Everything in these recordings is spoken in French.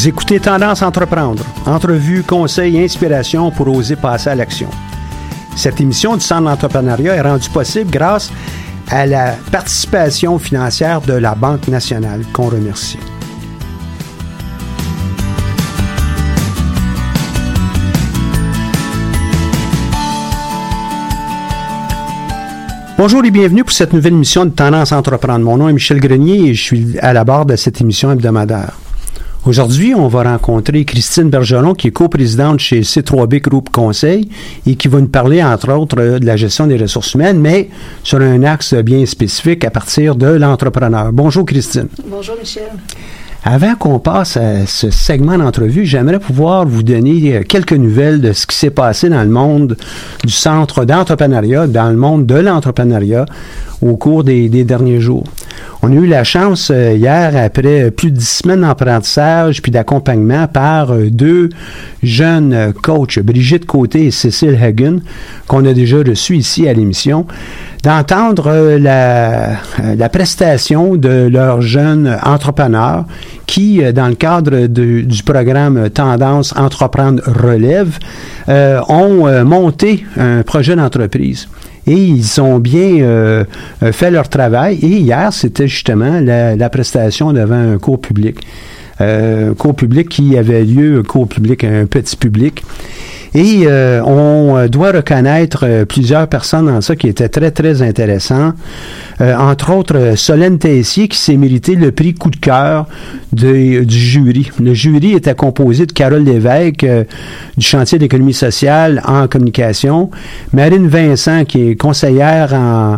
Vous écoutez Tendance Entreprendre, entrevue, conseils et inspiration pour oser passer à l'action. Cette émission du Centre d'entrepreneuriat est rendue possible grâce à la participation financière de la Banque nationale, qu'on remercie. Bonjour et bienvenue pour cette nouvelle émission de Tendance Entreprendre. Mon nom est Michel Grenier et je suis à la barre de cette émission hebdomadaire. Aujourd'hui, on va rencontrer Christine Bergeron, qui est coprésidente chez C3B Group Conseil et qui va nous parler, entre autres, de la gestion des ressources humaines, mais sur un axe bien spécifique à partir de l'entrepreneur. Bonjour, Christine. Bonjour, Michel. Avant qu'on passe à ce segment d'entrevue, j'aimerais pouvoir vous donner quelques nouvelles de ce qui s'est passé dans le monde du centre d'entrepreneuriat, dans le monde de l'entrepreneuriat au cours des, derniers jours. On a eu la chance euh, hier, après plus de dix semaines d'apprentissage puis d'accompagnement par euh, deux jeunes euh, coachs, Brigitte Côté et Cécile Hagen, qu'on a déjà reçus ici à l'émission, d'entendre la, la, prestation de leurs jeunes entrepreneurs qui, dans le cadre du programme Tendance Entreprendre Relève, euh, ont monté un projet d'entreprise et ils ont bien euh, fait leur travail. Et hier, c'était justement la, la, prestation devant un cours public. Euh, un cours public qui avait lieu, un cours public, un petit public. Et euh, on doit reconnaître euh, plusieurs personnes dans ça qui étaient très, très intéressants. Euh, entre autres, Solène Tessier qui s'est mérité le prix coup de cœur du jury. Le jury était composé de Carole Lévesque du chantier d'économie sociale en communication, Marine Vincent qui est conseillère en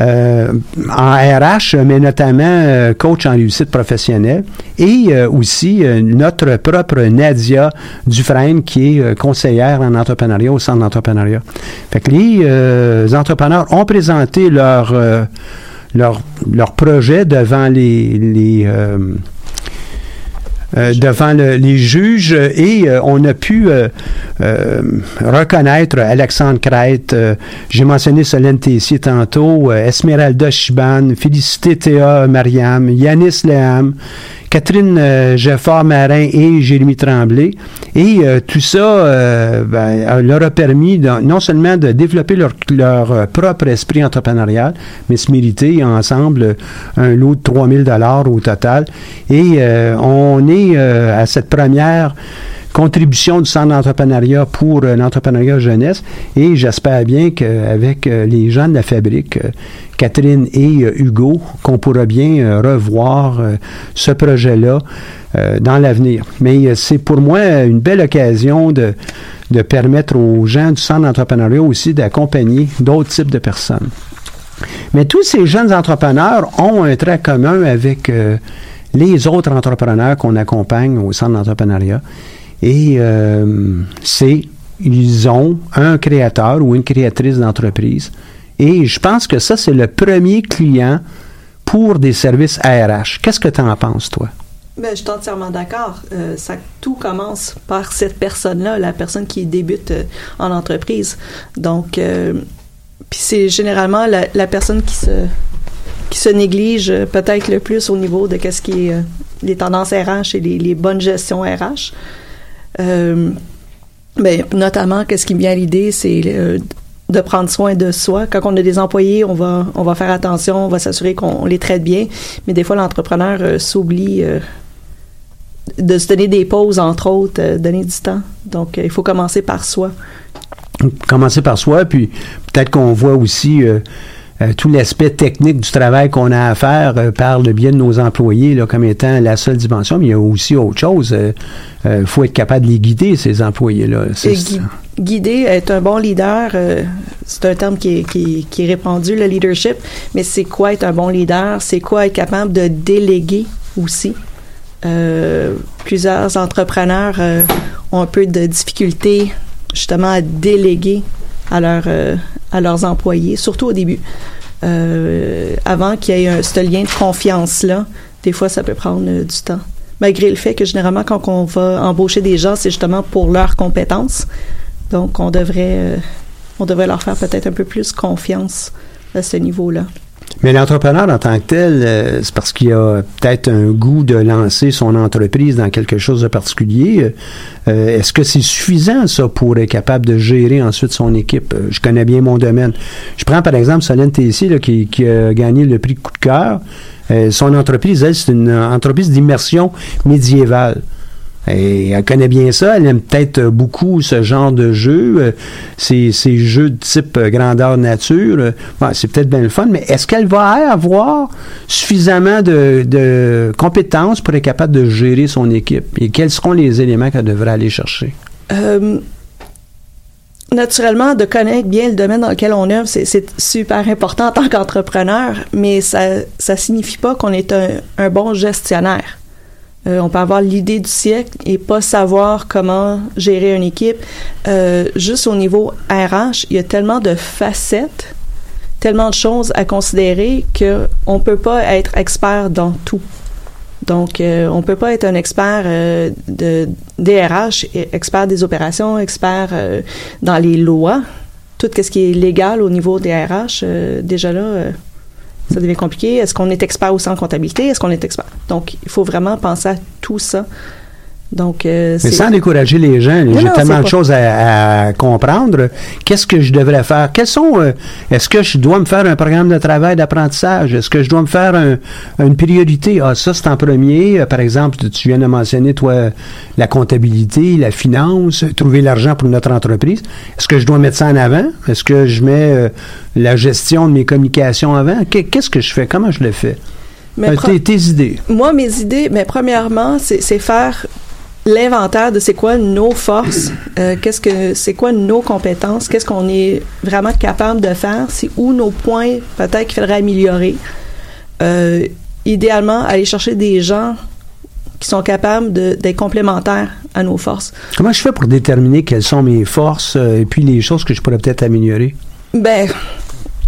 euh, en RH, mais notamment euh, coach en réussite professionnelle, et euh, aussi notre propre Nadia Dufresne, qui est conseillère en entrepreneuriat au centre d'entrepreneuriat. Fait que les entrepreneurs ont présenté leur, leur, leur projet devant les, les euh, devant le- les juges et euh, on a pu euh, reconnaître Alexandre Crête, j'ai mentionné Solène Tessier tantôt, Esmeralda Chiban, Félicité Théa Mariam, Yanis Leham, Catherine euh, Geffard-Marin et Jérémy Tremblay. Et euh, tout ça euh, ben, leur a permis non seulement de développer leur, leur, propre esprit entrepreneurial, mais se mériter ensemble un lot de 3000 dollars au total. Et on est à cette première contribution du centre d'entrepreneuriat pour euh, l'entrepreneuriat jeunesse et j'espère bien qu'avec euh, les gens de la fabrique, euh, Catherine et Hugo, qu'on pourra bien revoir ce projet-là dans l'avenir. Mais c'est pour moi une belle occasion de, de permettre aux gens du centre d'entrepreneuriat aussi d'accompagner d'autres types de personnes. Mais tous ces jeunes entrepreneurs ont un trait commun avec les autres entrepreneurs qu'on accompagne au centre d'entrepreneuriat. Et euh, c'est, ils ont un créateur ou une créatrice d'entreprise. Et je pense que ça, c'est le premier client pour des services ARH. Qu'est-ce que tu en penses, toi? Ben, je suis entièrement d'accord. Euh, tout commence par cette personne-là, la personne qui débute euh, en entreprise. Donc, puis c'est généralement la, personne qui se qui se néglige peut-être le plus au niveau de qu'est-ce qui est les tendances RH et les, les bonnes gestions RH. Euh, ben, notamment, qu'est-ce qui me vient à l'idée, c'est euh, de prendre soin de soi. Quand on a des employés, on va, on va faire attention, on va s'assurer qu'on les traite bien. Mais des fois, l'entrepreneur euh, s'oublie de se donner des pauses, entre autres, donner du temps. Donc, il faut commencer par soi. commencer par soi, puis peut-être qu'on voit aussi euh, euh, tout l'aspect technique du travail qu'on a à faire euh, par le biais de nos employés là, comme étant la seule dimension, mais il y a aussi autre chose. Il faut être capable de les guider, ces employés-là. Gui- guider, être un bon leader, euh, c'est un terme qui est, qui, qui est répandu, le leadership, mais c'est quoi être un bon leader? C'est quoi être capable de déléguer aussi? Euh, plusieurs entrepreneurs euh, ont un peu de difficulté justement à déléguer à, leur, euh, à leurs employés, surtout au début. Euh, avant qu'il y ait un, ce lien de confiance-là, des fois, ça peut prendre euh, du temps. Malgré le fait que généralement, quand on va embaucher des gens, c'est justement pour leurs compétences. Donc, on devrait, euh, on devrait leur faire peut-être un peu plus confiance à ce niveau-là. Mais l'entrepreneur en tant que tel, euh, c'est parce qu'il a peut-être un goût de lancer son entreprise dans quelque chose de particulier. Euh, Est-ce que c'est suffisant, ça, pour être capable de gérer ensuite son équipe? Euh, Je connais bien mon domaine. Je prends par exemple Solène Tessier, là, qui, qui a gagné le prix coup de cœur. Euh, son entreprise, elle, c'est une entreprise d'immersion médiévale. Elle connaît bien ça. Elle aime peut-être beaucoup ce genre de jeu, euh, ces, jeux de type euh, grandeur nature. C'est peut-être bien le fun, mais est-ce qu'elle va avoir suffisamment de, compétences pour être capable de gérer son équipe? Et quels seront les éléments qu'elle devrait aller chercher? Euh, naturellement, de connaître bien le domaine dans lequel on œuvre, c'est, super important en tant qu'entrepreneur, mais ça ça signifie pas qu'on est un bon gestionnaire. Euh, on peut avoir l'idée du siècle et pas savoir comment gérer une équipe. Euh, juste au niveau RH, il y a tellement de facettes, tellement de choses à considérer que on peut pas être expert dans tout. Donc, euh, on peut pas être un expert euh, de DRH, expert des opérations, expert dans les lois, tout ce qui est légal au niveau des déjà là, ça devient compliqué. Est-ce qu'on est expert aussi en comptabilité? Est-ce qu'on est expert? Donc, il faut vraiment penser à tout ça. Donc, euh, Mais sans décourager les gens, j'ai tellement de pas- choses à, à comprendre. Qu'est-ce que je devrais faire? Quels sont, euh, est-ce que je dois me faire un programme de travail d'apprentissage? Est-ce que je dois me faire un- une priorité? Ah, ça, c'est en premier. Euh, Par exemple, tu viens de mentionner, toi, la comptabilité, la finance, trouver l'argent pour notre entreprise. Est-ce que je dois mettre ça en avant? Est-ce que je mets euh, la gestion de mes communications avant? Qu'est- Qu'est-ce que je fais? Comment je le fais? Mais tes, tes idées. Moi, mes idées, mais premièrement, c'est faire l'inventaire de c'est quoi nos forces, euh, qu'est-ce que c'est quoi nos compétences, qu'est-ce qu'on est vraiment capable de faire, c'est où nos points peut-être qu'il faudrait améliorer. Euh, idéalement, aller chercher des gens qui sont capables d'être complémentaires à nos forces. Comment je fais pour déterminer quelles sont mes forces euh, et puis les choses que je pourrais peut-être améliorer? Ben,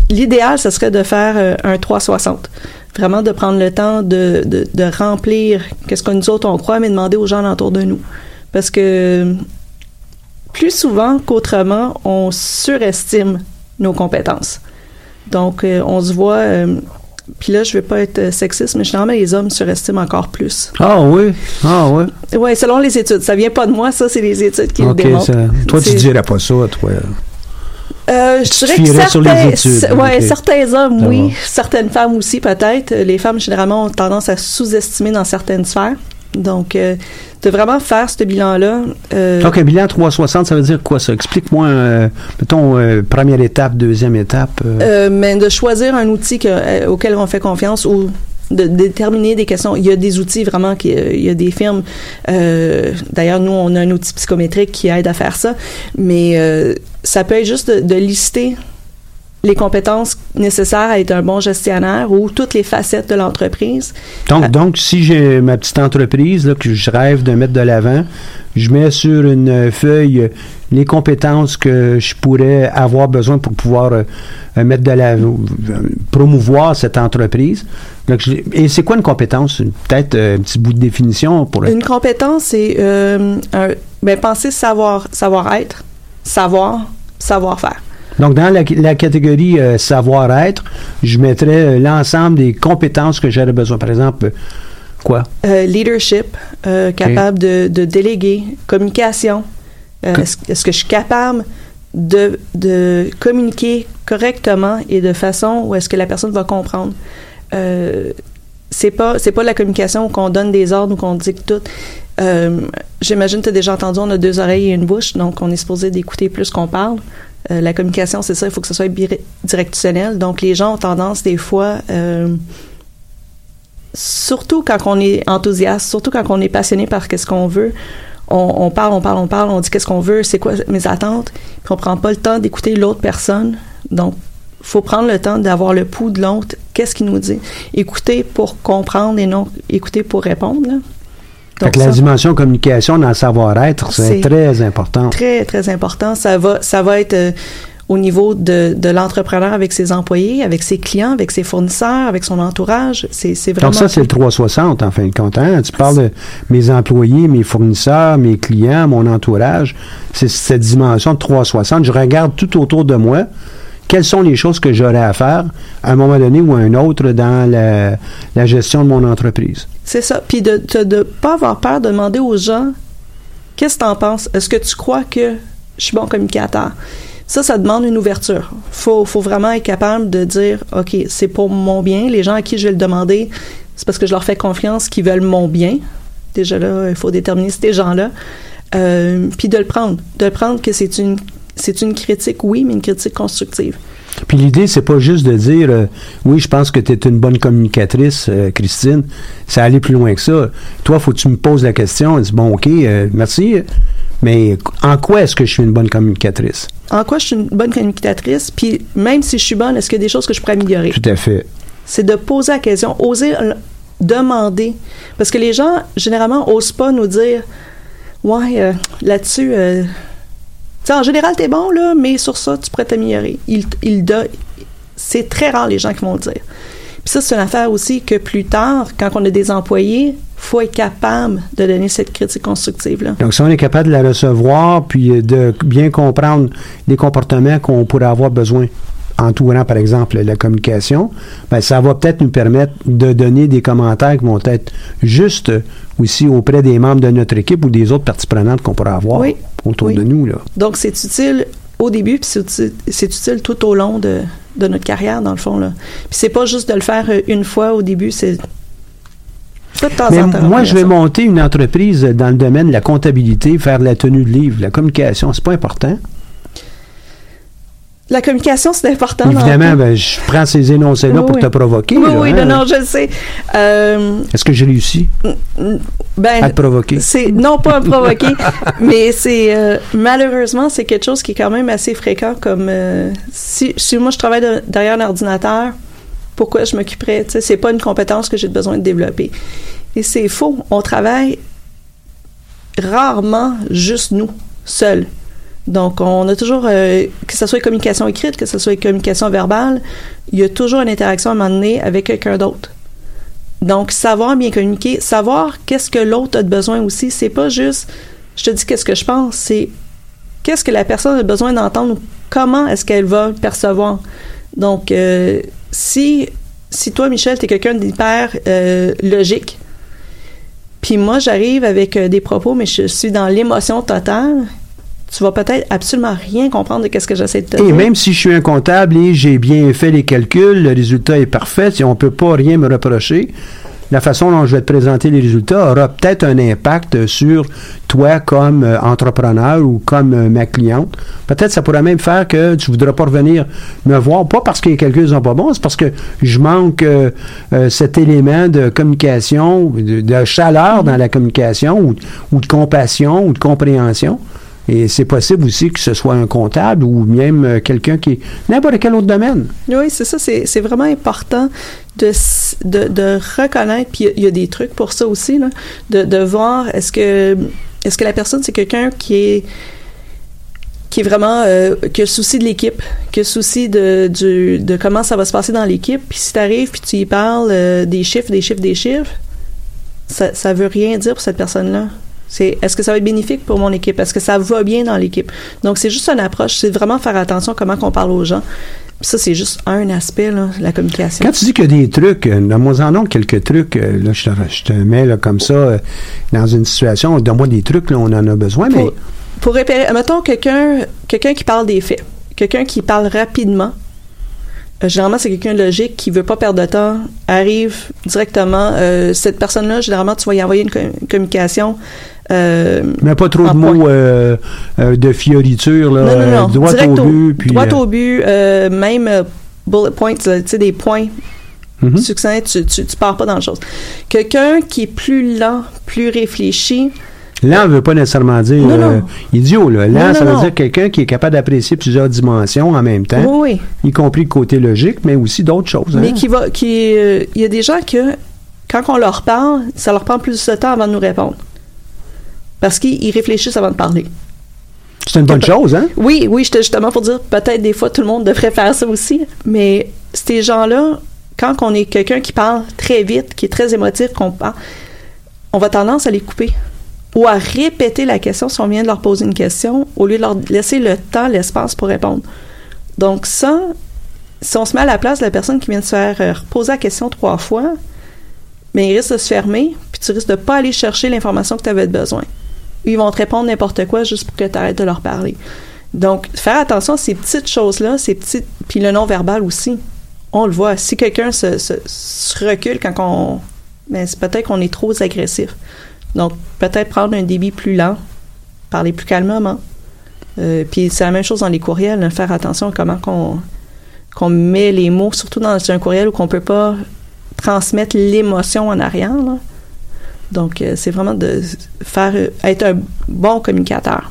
l'idéal, ce serait de faire un 360. Vraiment de prendre le temps de, de, de remplir qu'est-ce que nous autres on croit, mais demander aux gens autour de nous. Parce que plus souvent qu'autrement, on surestime nos compétences. Donc, euh, on se voit. euh, puis là, je vais pas être sexiste, mais généralement, les hommes surestiment encore plus. Ah oui, ah oui? Oui, selon les études. Ça vient pas de moi, ça, c'est les études qui le OK, démontrent. ça- toi, tu dirais pas ça, toi. Euh, je dirais que fierais sur les certains, études, ouais, certains hommes, oui. Certaines femmes aussi, peut-être. Les femmes, généralement, ont tendance à sous-estimer dans certaines sphères. Donc, euh, de vraiment faire ce bilan-là. euh, Donc, un bilan 360, ça veut dire quoi, ça? Explique-moi, euh, mettons, euh, première étape, deuxième étape. euh. Euh, mais de choisir un outil que- euh, auquel on fait confiance ou de déterminer des questions. Il y a des outils vraiment, qui, euh, il y a des firmes. euh, D'ailleurs, nous, on a un outil psychométrique qui aide à faire ça. Mais euh, ça peut être juste de, de lister les compétences nécessaires à être un bon gestionnaire ou toutes les facettes de l'entreprise. Donc, Ah. donc, si j'ai ma petite entreprise là, que je rêve de mettre de l'avant, je mets sur une feuille euh, les compétences que je pourrais avoir besoin pour pouvoir euh, euh, mettre de l'avant, euh, promouvoir cette entreprise. Donc, je- et c'est quoi une compétence? Peut-être euh, un petit bout de définition pour... Une compétence, c'est euh, un, ben, penser savoir, savoir-être, savoir, savoir-faire. Donc, dans la, la catégorie euh, savoir-être, je mettrais euh, l'ensemble des compétences que j'aurais besoin. Par exemple, euh, quoi? Euh, leadership, euh, capable de, de déléguer, communication. Est-ce que je suis capable de, de communiquer correctement et de façon où est-ce que la personne va comprendre? C'est pas c'est pas la communication où qu'on donne des ordres ou qu'on dicte tout. Euh, J'imagine que tu as déjà entendu, on a deux oreilles et une bouche, donc on est supposé d'écouter plus qu'on parle. Euh, la communication, c'est ça, il faut que ce soit bidirectionnel. Donc les gens ont tendance des fois euh, surtout quand on est enthousiaste, surtout quand on est passionné par qu'est-ce qu'on veut, on, on parle, on parle, on parle, on dit qu'est-ce qu'on veut, c'est quoi mes attentes, puis on prend pas le temps d'écouter l'autre personne. Donc, faut prendre le temps d'avoir le pouls de l'autre, qu'est-ce qu'il nous dit. Écouter pour comprendre et non écouter pour répondre. là. Fait Donc, la ça, dimension communication dans le savoir-être, c'est très important. très, très important. Ça va, ça va être euh, au niveau de, de l'entrepreneur avec ses employés, avec ses clients, avec ses fournisseurs, avec son entourage. C'est c'est vraiment... Donc ça, c'est le 360 en fin de compte. hein? Tu parles de mes employés, mes fournisseurs, mes clients, mon entourage. C'est cette dimension de 360. Je regarde tout autour de moi. Quelles sont les choses que j'aurais à faire à un moment donné ou à un autre dans la, gestion de mon entreprise? C'est ça. Puis de ne pas avoir peur de demander aux gens qu'est-ce que tu en penses? Est-ce que tu crois que je suis bon communicateur? Ça, ça demande une ouverture. Faut, faut vraiment être capable de dire, OK, c'est pour mon bien. Les gens à qui je vais le demander, c'est parce que je leur fais confiance qu'ils veulent mon bien. Déjà là, il faut déterminer ces gens-là. Euh, puis de le prendre. De le prendre que c'est une, c'est une critique, oui, mais une critique constructive. Puis l'idée, c'est pas juste de dire euh, oui, je pense que tu es une bonne communicatrice, euh, Christine. Ça allait plus loin que ça. Toi, faut que tu me poses la question. et dis, bon, OK, euh, merci. Mais en quoi est-ce que je suis une bonne communicatrice? En quoi je suis une bonne communicatrice? Puis même si je suis bonne, est-ce qu'il y a des choses que je pourrais améliorer? Tout à fait. c'est de poser la question, oser demander. Parce que les gens, généralement, osent pas nous dire Ouais, là-dessus, euh, tu sais, en général, t'es bon, là, mais sur ça, tu pourrais t'améliorer. Il, il C'est très rare les gens qui vont le dire. Puis ça, c'est une affaire aussi que plus tard, quand on a des employés, faut être capable de donner cette critique constructive-là. Donc, si on est capable de la recevoir, puis de bien comprendre les comportements qu'on pourrait avoir besoin, entourant, par exemple, la communication, ben, ça va peut-être nous permettre de donner des commentaires qui vont être justes aussi auprès des membres de notre équipe ou des autres parties prenantes qu'on pourrait avoir Oui. Autour Oui. de nous. Là. Donc, c'est utile au début, puis c'est uti- c'est utile tout au long de, de notre carrière, dans le fond. Là. Puis c'est pas juste de le faire euh, une fois au début, c'est de temps Mais en temps. moi, je vais monter une entreprise dans le domaine de la comptabilité, faire de la tenue de livre, la communication, c'est pas important. La communication, c'est important. Évidemment, ben, je prends ces énoncés-là Oui, pour oui. te provoquer. Oui, là, oui, hein. non, non, je le sais. Euh, Est-ce que j'ai réussi ben, à te provoquer? Non pas à me provoquer, mais c'est euh, malheureusement c'est quelque chose qui est quand même assez fréquent. Comme euh, si, si moi je travaille de- derrière un ordinateur, pourquoi je m'occuperais sais, c'est pas une compétence que j'ai besoin de développer. Et c'est faux. On travaille rarement juste nous seuls. Donc on a toujours euh, que ce soit communication écrite, que ce soit communication verbale, il y a toujours une interaction à un moment donné avec quelqu'un d'autre. Donc, savoir bien communiquer, savoir qu'est-ce que l'autre a de besoin aussi, c'est pas juste je te dis qu'est-ce que je pense, c'est qu'est-ce que la personne a besoin d'entendre ou comment est-ce qu'elle va le percevoir. Donc, euh, si, si toi, Michel, tu es quelqu'un d'hyper euh, logique, puis moi, j'arrive avec des propos, mais je suis dans l'émotion totale, tu vas peut-être absolument rien comprendre de qu'est-ce que j'essaie de te Et dire. même si je suis un comptable et j'ai bien fait les calculs, le résultat est parfait, si on peut pas rien me reprocher, la façon dont je vais te présenter les résultats aura peut-être un impact sur toi comme euh, entrepreneur ou comme euh, ma cliente. Peut-être ça pourrait même faire que tu voudras pas revenir me voir, pas parce que les calculs sont pas bons, c'est parce que je manque euh, cet élément de communication, de, de chaleur dans la communication ou, ou de compassion ou de compréhension. Et c'est possible aussi que ce soit un comptable ou même euh, quelqu'un qui est n'importe quel autre domaine. Oui, c'est ça. C'est vraiment important de, de, de reconnaître, puis il y a- des trucs pour ça aussi, là, de, de voir est-ce que, est-ce que la personne, c'est quelqu'un qui est qui est vraiment euh, qui a le souci de l'équipe, qui a le souci de, du, de comment ça va se passer dans l'équipe. Puis si tu arrives puis tu y parles euh, des chiffres, des chiffres, des chiffres, ça, ça veut rien dire pour cette personne-là. C'est est-ce que ça va être bénéfique pour mon équipe? Est-ce que ça va bien dans l'équipe? Donc, c'est juste une approche. C'est vraiment faire attention à comment qu'on parle aux gens. Ça, c'est juste un aspect, là, la communication. Quand tu dis qu'il y a des trucs, euh, donne-moi en nom quelques trucs, euh, là, je te, je te mets là, comme ça euh, dans une situation, donne-moi des trucs, là, on en a besoin, mais Pour, pour repérer, mettons quelqu'un quelqu'un qui parle des faits, quelqu'un qui parle rapidement. euh, généralement, c'est quelqu'un logique qui veut pas perdre de temps, arrive directement. cette personne-là, généralement, tu vas y envoyer une, com- une communication. Euh, mais pas trop en de mots euh, euh, de fioriture, là, non, non, non. droit direct au but, puis droit euh, au but, même bullet points, tu sais, des points mhm. succincts, tu, tu, tu pars pas dans le chose. Quelqu'un qui est plus lent, plus réfléchi, Lent veut pas nécessairement dire Non, non. euh, idiot, là. Lent, Non, ça veut dire quelqu'un qui est capable d'apprécier plusieurs dimensions en même temps, oui, oui. y compris le côté logique, mais aussi d'autres choses. hein. Mais qui va, qui, euh, il y a des gens que, quand on leur parle, ça leur prend plus de temps avant de nous répondre. Parce qu'ils ils réfléchissent avant de parler. C'est une bonne chose, hein? Oui, oui, j'étais justement pour dire, peut-être des fois, tout le monde devrait faire ça aussi. Mais ces gens-là, quand on est quelqu'un qui parle très vite, qui est très émotif, qu'on parle, on va tendance à les couper. Ou à répéter la question si on vient de leur poser une question, au lieu de leur laisser le temps, l'espace pour répondre. Donc ça, si on se met à la place de la personne qui vient de se faire euh, reposer la question trois fois, mais il risque de se fermer, puis tu risques de pas aller chercher l'information que tu avais besoin. Ils vont te répondre n'importe quoi juste pour que tu arrêtes de leur parler. Donc, faire attention à ces petites choses-là, ces petites. Puis le non-verbal aussi. On le voit. Si quelqu'un se, recule quand on. Ben, c'est peut-être qu'on est trop agressif. Donc, peut-être prendre un débit plus lent, parler plus calmement. Euh, puis c'est la même chose dans les courriels, hein, faire attention à comment qu'on qu'on met les mots, surtout dans un courriel où qu'on peut pas transmettre l'émotion en arrière. là. Donc, euh, c'est vraiment de faire être un bon communicateur.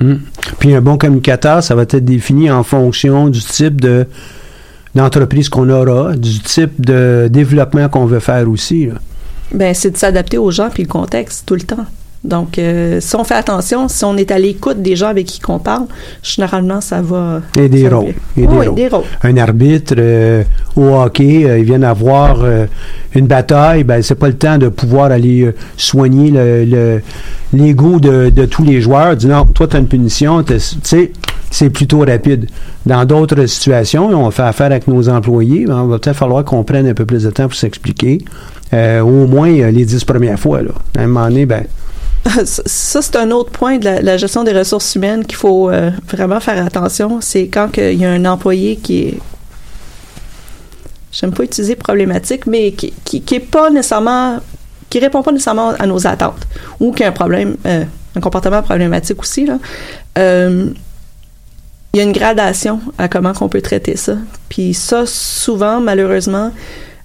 Mhm. Puis un bon communicateur, ça va être défini en fonction du type de d'entreprise qu'on aura, du type de développement qu'on veut faire aussi. là. Ben, c'est de s'adapter aux gens puis le contexte tout le temps. Donc, euh, si on fait attention, si on est à l'écoute des gens avec qui on parle, généralement, ça va. Et des rôles. Et des Oui, rôles. des rôles. Un arbitre euh, au hockey, euh, il vient d'avoir euh, une bataille, ben c'est pas le temps de pouvoir aller euh, soigner le, le- l'ego de, de tous les joueurs. Dis non, toi tu as une punition, tu sais, c'est plutôt rapide. Dans d'autres situations, on fait affaire avec nos employés, ben, on va peut-être falloir qu'on prenne un peu plus de temps pour s'expliquer. Au moins les dix premières fois. Là. À un moment donné, ben, Ça, c'est un autre point de la, gestion des ressources humaines qu'il faut euh, vraiment faire attention. C'est quand il y a un employé qui est. J'aime pas utiliser problématique, mais qui, qui, qui est pas nécessairement. qui répond pas nécessairement à nos attentes. Ou qui a un problème, euh, un comportement problématique aussi, là. Euh, il y a une gradation à comment qu'on peut traiter ça. Puis ça, souvent, malheureusement,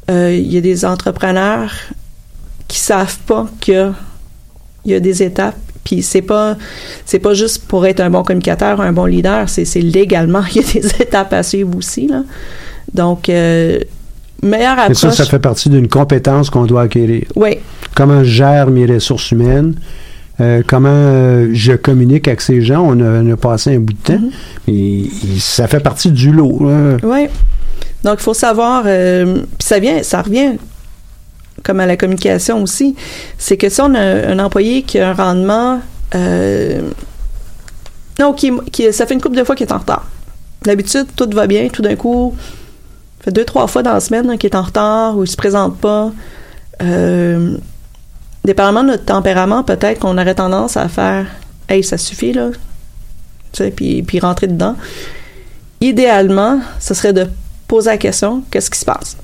il y a des entrepreneurs qui savent pas que il y a des étapes puis c'est pas c'est pas juste pour être un bon communicateur un bon leader c'est légalement il y a des étapes à suivre aussi là donc euh, meilleure et approche ça, ça fait partie d'une compétence qu'on doit acquérir. oui comment je gère mes ressources humaines, euh, comment euh, je communique avec ces gens. On a, on a passé un bout de temps. Mm-hmm. et, et ça fait partie du lot. là. oui donc il faut savoir euh, puis ça vient ça revient comme à la communication aussi, c'est que si on a un employé qui a un rendement, euh, non, qui, qui, ça fait une couple de fois qu'il est en retard. D'habitude, tout va bien, tout d'un coup, fait deux, trois fois dans la semaine hein, qu'il est en retard ou il se présente pas. Euh, dépendamment de notre tempérament, peut-être qu'on aurait tendance à faire Hey, ça suffit, là. Tu sais, puis, puis rentrer dedans. Idéalement, ce serait de poser la question qu'est-ce qui se passe?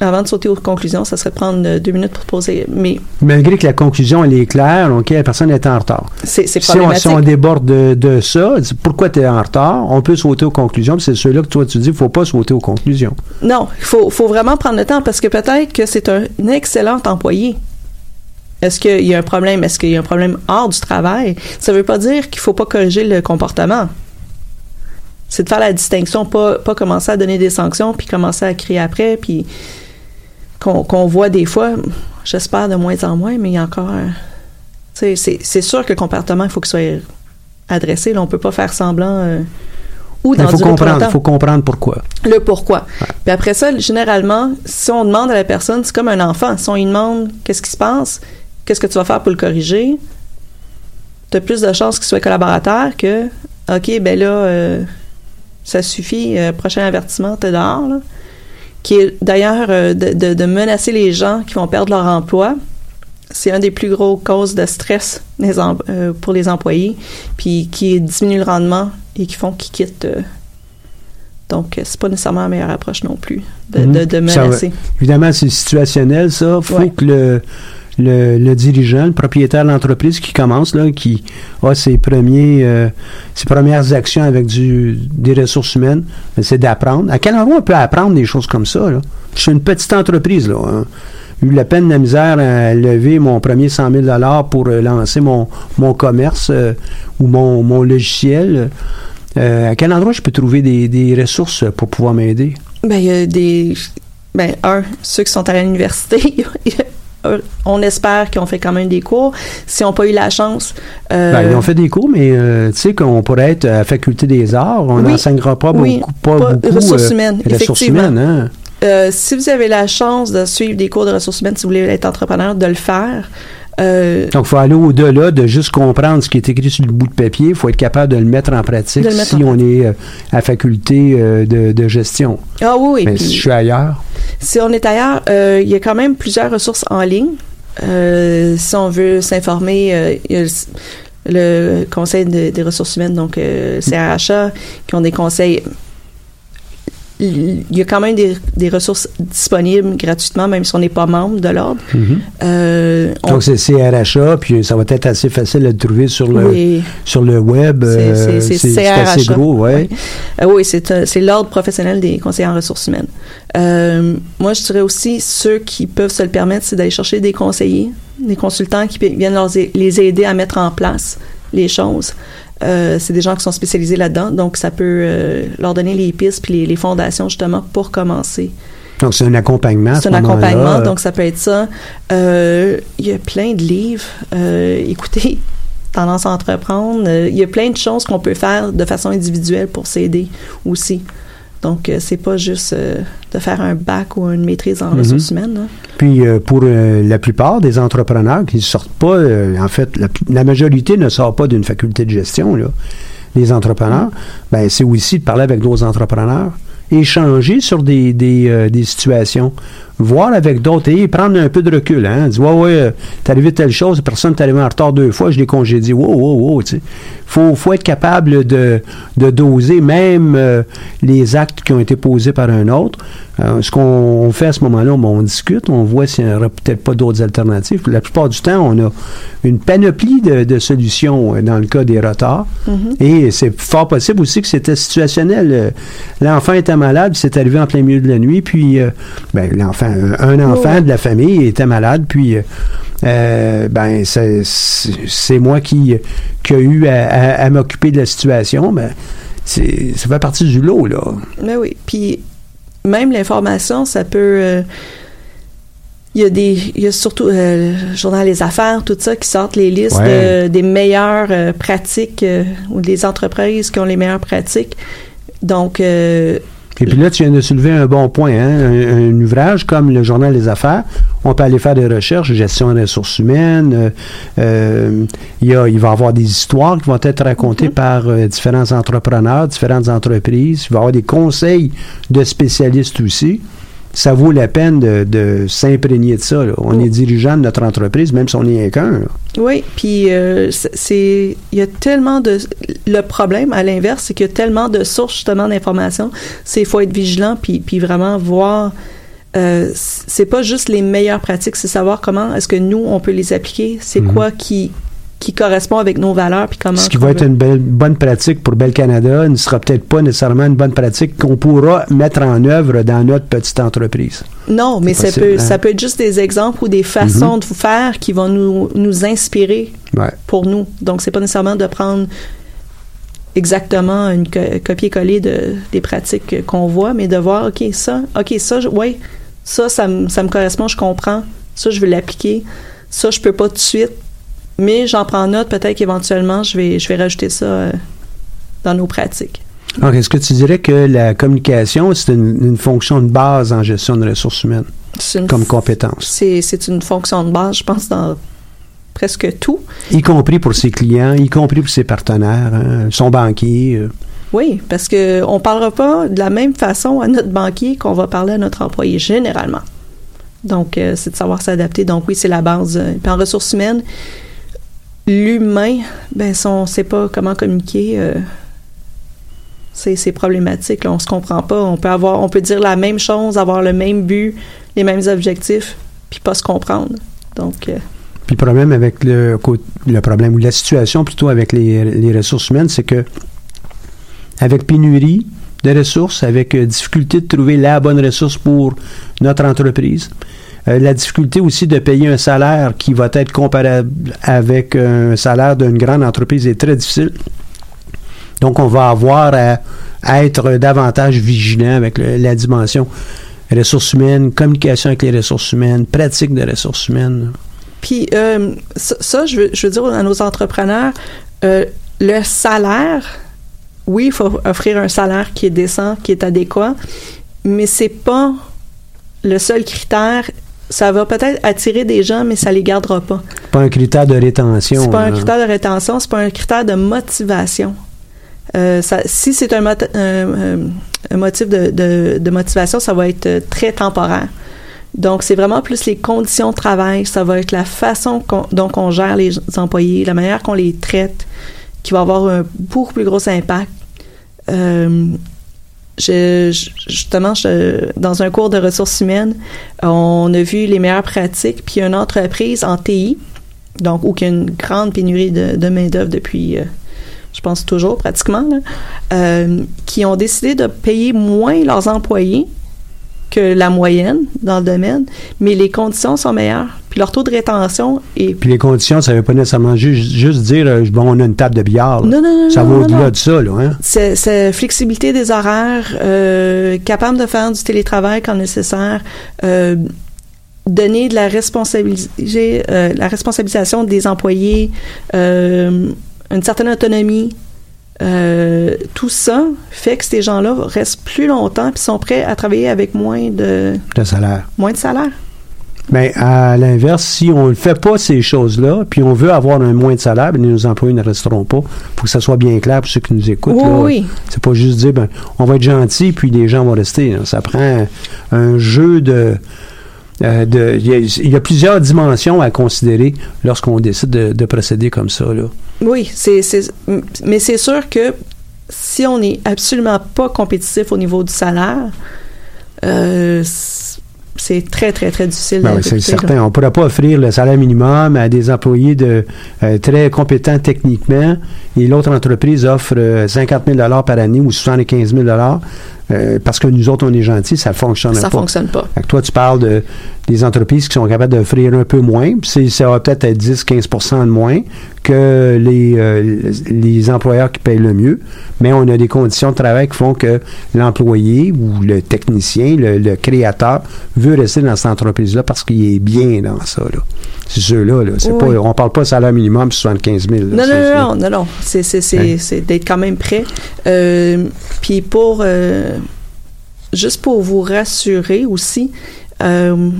Avant de sauter aux conclusions, ça serait de prendre euh, deux minutes pour poser. Mais malgré que la conclusion elle est claire, ok, la personne est en retard. C'est si problématique. on, si on déborde de, de ça, pourquoi tu es en retard? On peut sauter aux conclusions. C'est ceux-là que toi tu dis, il faut pas sauter aux conclusions. Non, il faut, faut vraiment prendre le temps parce que peut-être que c'est un excellent employé. Est-ce qu'il y a un problème? Est-ce qu'il y a un problème hors du travail? Ça veut pas dire qu'il faut pas corriger le comportement. C'est de faire la distinction, pas, pas commencer à donner des sanctions puis commencer à crier après puis qu'on voit des fois, j'espère de moins en moins, mais il y a encore. C'est sûr que le comportement, il faut qu'il soit adressé. Là, on peut pas faire semblant. Euh, ou Il faut comprendre, faut comprendre pourquoi. Le pourquoi. Puis après ça, généralement, si on demande à la personne, c'est comme un enfant. Si on lui demande qu'est-ce qui se passe, qu'est-ce que tu vas faire pour le corriger, tu as plus de chances qu'il soit collaborateur que OK, ben là, euh, ça suffit, euh, prochain avertissement, t'es dehors. Là qui est d'ailleurs euh, de, de, menacer les gens qui vont perdre leur emploi. C'est un des plus gros causes de stress des euh, pour les employés, puis qui diminue le rendement et qui font qu'ils quittent. Euh. donc, c'est pas nécessairement la meilleure approche non plus de, Mhm. de menacer. évidemment, c'est situationnel, ça. faut Ouais. que le, le, le dirigeant, le propriétaire de l'entreprise qui commence, là, qui a ses, premiers, euh, ses premières actions avec du, des ressources humaines, ben, c'est d'apprendre. À quel endroit on peut apprendre des choses comme ça? Là? Je suis une petite entreprise. Là, hein. J'ai eu la peine, la misère à lever mon premier 100 000 pour euh, lancer mon, mon commerce euh, ou mon, mon logiciel. Euh, à quel endroit je peux trouver des, des ressources pour pouvoir m'aider? Ben, il y a des. Ben, un, ceux qui sont à l'université, on espère qu'ils ont fait quand même des cours. Si on n'a pas eu la chance. euh, Ben, ils ont fait des cours, mais euh, tu sais qu'on pourrait être à la faculté des arts, on Oui. n'enseignera pas Oui. beaucoup, pas, Pas- beaucoup ressources euh, humaines, ressources effectivement. humaines, hein. Euh, si vous avez la chance de suivre des cours de ressources humaines, si vous voulez être entrepreneur, de le faire. Euh, Donc, il faut aller au-delà de juste comprendre ce qui est écrit sur le bout de papier. Il faut être capable de le mettre en pratique mettre si en on est euh, à faculté euh, de, de gestion. ah oui, oui. mais puis- si je suis ailleurs, Si on est ailleurs, euh, il y a quand même plusieurs ressources en ligne. Euh, si on veut s'informer, euh, il y a le, Conseil de- des ressources humaines, donc CRHA, qui ont des conseils. Il y a quand même des, des ressources disponibles gratuitement, même si on n'est pas membre de l'ordre. Euh, on- donc c'est CRHA, puis ça va être assez facile de le trouver sur le, Oui. sur le web. C'est- euh, assez gros, ouais. Euh, oui, c'est euh, l'ordre professionnel des conseillers en ressources humaines. Euh, moi, je dirais aussi ceux qui peuvent se le permettre, c'est d'aller chercher des conseillers, des consultants qui viennent leur les aider à mettre en place les choses. Euh, c'est des gens qui sont spécialisés là-dedans, donc ça peut euh, leur donner les pistes puis les, les fondations justement pour commencer. Donc, c'est un accompagnement. C'est ce un accompagnement, donc ça peut être ça. Euh, Il y a plein de livres. Écoutez, Tendance à entreprendre. Il y a plein de choses qu'on peut faire de façon individuelle pour s'aider aussi. Donc, euh, c'est pas juste euh, de faire un bac ou une maîtrise en Mhm. ressources humaines. là. Puis euh, pour euh, la plupart des entrepreneurs qui ne sortent pas, en fait, la, la majorité ne sort pas d'une faculté de gestion, là. Les entrepreneurs, ben, c'est aussi de parler avec d'autres entrepreneurs, échanger sur des, des, des situations, voir avec d'autres et prendre un peu de recul. Hein, dire, ouais, ouais, t'es arrivé telle chose, personne t'est arrivé en retard deux fois, je l'ai congédié. Wow, wow, wow, tu sais. Faut, faut être capable de, de doser même euh, les actes qui ont été posés par un autre. Euh, ce qu'on fait à ce moment-là, on, on discute, on voit s'il n'y aura peut-être pas d'autres alternatives. La plupart du temps, on a une panoplie de, de solutions euh, dans le cas des retards. Et c'est fort possible aussi que c'était situationnel. Euh, L'enfant était malade, puis c'est arrivé en plein milieu de la nuit, puis euh, ben, l'enfant, un, un enfant ouais. de la famille était malade, puis euh, euh, ben c'est moi qui, qui a eu à, à- à m'occuper de la situation. Ben, ça fait partie du lot, là. Mais oui. Puis, même l'information, ça peut. euh, il y a des, il y a surtout euh, le journal Les Affaires, tout ça, qui sortent les listes Ouais. de- des meilleures euh, pratiques euh, ou des entreprises qui ont les meilleures pratiques. Donc, euh, Et puis là, tu viens de soulever un bon point. Hein? Un, un ouvrage comme le Journal des Affaires, on peut aller faire des recherches, gestion des ressources humaines. euh, euh, il, y a, il va y avoir des histoires qui vont être racontées par euh, différents entrepreneurs, différentes entreprises. Il va y avoir des conseils de spécialistes aussi. Ça vaut la peine de, de s'imprégner de ça. là. On est dirigeant de notre entreprise, même si on n'est qu'un. Oui, puis euh, c'est- il y a tellement de le problème à l'inverse, c'est qu'il y a tellement de sources justement d'informations. C'est il faut être vigilant puis puis vraiment voir euh, c'est pas juste les meilleures pratiques, c'est savoir comment est-ce que nous on peut les appliquer, c'est Mhm. quoi qui qui correspond avec nos valeurs puis comment Ce qui va être une belle, bonne pratique pour Bel Canada ne sera peut-être pas nécessairement une bonne pratique qu'on pourra mettre en œuvre dans notre petite entreprise. Non, mais ça peut hein? ça peut être juste des exemples ou des façons Mhm. de faire qui vont nous nous inspirer Ouais. pour nous. Donc, c'est pas nécessairement de prendre exactement une co- copier-coller de, des pratiques qu'on voit, mais de voir, OK, ça, OK, ça, ouais, ça, ça, me- ça me correspond, je comprends. Ça, je veux l'appliquer. Ça, je peux pas tout de suite. Mais j'en prends note, peut-être qu'éventuellement, je vais, je vais rajouter ça euh, dans nos pratiques. Alors, est-ce que tu dirais que la communication, c'est une, une fonction de base en gestion de ressources humaines une, comme compétence, c'est, c'est une fonction de base, je pense, dans presque tout. y compris pour ses clients, y compris pour ses partenaires, hein, son banquier. euh. Oui, parce que on parlera pas de la même façon à notre banquier qu'on va parler à notre employé généralement. Donc, euh, c'est de savoir s'adapter. Donc, oui, c'est la base. Puis en ressources humaines, l'humain, ben, si on ne sait pas comment communiquer, euh, c'est problématique. On se comprend pas. On peut avoir, on peut dire la même chose, avoir le même but, les mêmes objectifs, puis pas se comprendre. Donc, euh, Puis le problème avec le, le problème ou la situation plutôt avec les, les ressources humaines, c'est que avec pénurie de ressources, avec difficulté de trouver la bonne ressource pour notre entreprise, euh, la difficulté aussi de payer un salaire qui va être comparable avec un salaire d'une grande entreprise est très difficile. Donc, on va avoir à, être davantage vigilant avec la dimension ressources humaines, communication avec les ressources humaines, pratique de ressources humaines. Puis euh, ça, ça, je, veux, je veux dire à nos entrepreneurs, euh, le salaire, oui, il faut offrir un salaire qui est décent, qui est adéquat, mais c'est pas le seul critère. Ça va peut-être attirer des gens, mais ça les gardera pas. pas un critère de rétention. C'est pas un critère de rétention, c'est pas un critère de motivation. Euh, ça- si c'est un, mot- un- un- un motif de, de- de motivation, ça va être euh, très temporaire. Donc, c'est vraiment plus les conditions de travail, ça va être la façon dont on gère les employés, la manière qu'on les traite, qui va avoir un beaucoup plus gros impact. Euh, je- justement, je- dans un cours de ressources humaines, on a vu les meilleures pratiques, puis une entreprise en TI, donc où il a une grande pénurie de, main-d'œuvre depuis, euh, je pense toujours pratiquement, euh, qui ont décidé de payer moins leurs employés que la moyenne dans le domaine, mais les conditions sont meilleures. Puis leur taux de rétention est Puis les conditions, ça ne veut pas nécessairement juste, juste dire, euh, bon, on a une table de billard. là. Non, non, non, Ça non, va au-delà de ça, là. Hein? c'est c'est flexibilité des horaires, euh, capable de faire du télétravail quand nécessaire, euh, donner de la responsabilité, euh, la responsabilisation des employés, euh, une certaine autonomie. Euh, tout ça fait que ces gens-là restent plus longtemps puis sont prêts à travailler avec moins de salaire. moins de salaire. Mais à l'inverse, si on ne fait pas ces choses-là, puis on veut avoir un moins de salaire, ben, nos employés ne resteront pas. pour que ça soit bien clair pour ceux qui nous écoutent. Oui, là. oui. C'est pas juste dire, ben, on va être gentil, puis les gens vont rester. là. Ça prend un jeu de. euh, de- Il y, a- il y a plusieurs dimensions à considérer lorsqu'on décide de, de procéder comme ça. Là. Oui, c'est, c'est- mais c'est sûr que si on n'est absolument pas compétitif au niveau du salaire, euh, c'est très, très, très difficile Ben oui, c'est là. certain. On ne pourra pas offrir le salaire minimum à des employés de, euh, très compétents techniquement et l'autre entreprise offre euh, 50 000 par année ou 75 000 euh, parce que nous autres, on est gentils, ça ne fonctionne Ça pas. fonctionne pas. Fait que toi, tu parles de, des entreprises qui sont capables d'offrir un peu moins, puis ça va peut-être être 10-15% de moins que les, euh, les employeurs qui payent le mieux, mais on a des conditions de travail qui font que l'employé ou le technicien, le, le créateur, veut rester dans cette entreprise-là parce qu'il est bien dans ça. Là. C'est ceux-là. Là. C'est Oui. pas, on parle pas de salaire minimum 75 000. là. Non, non, non, non, non. C'est, c'est, c'est, Hein? c'est d'être quand même prêt. Euh, puis pour, euh, juste pour vous rassurer aussi, euh,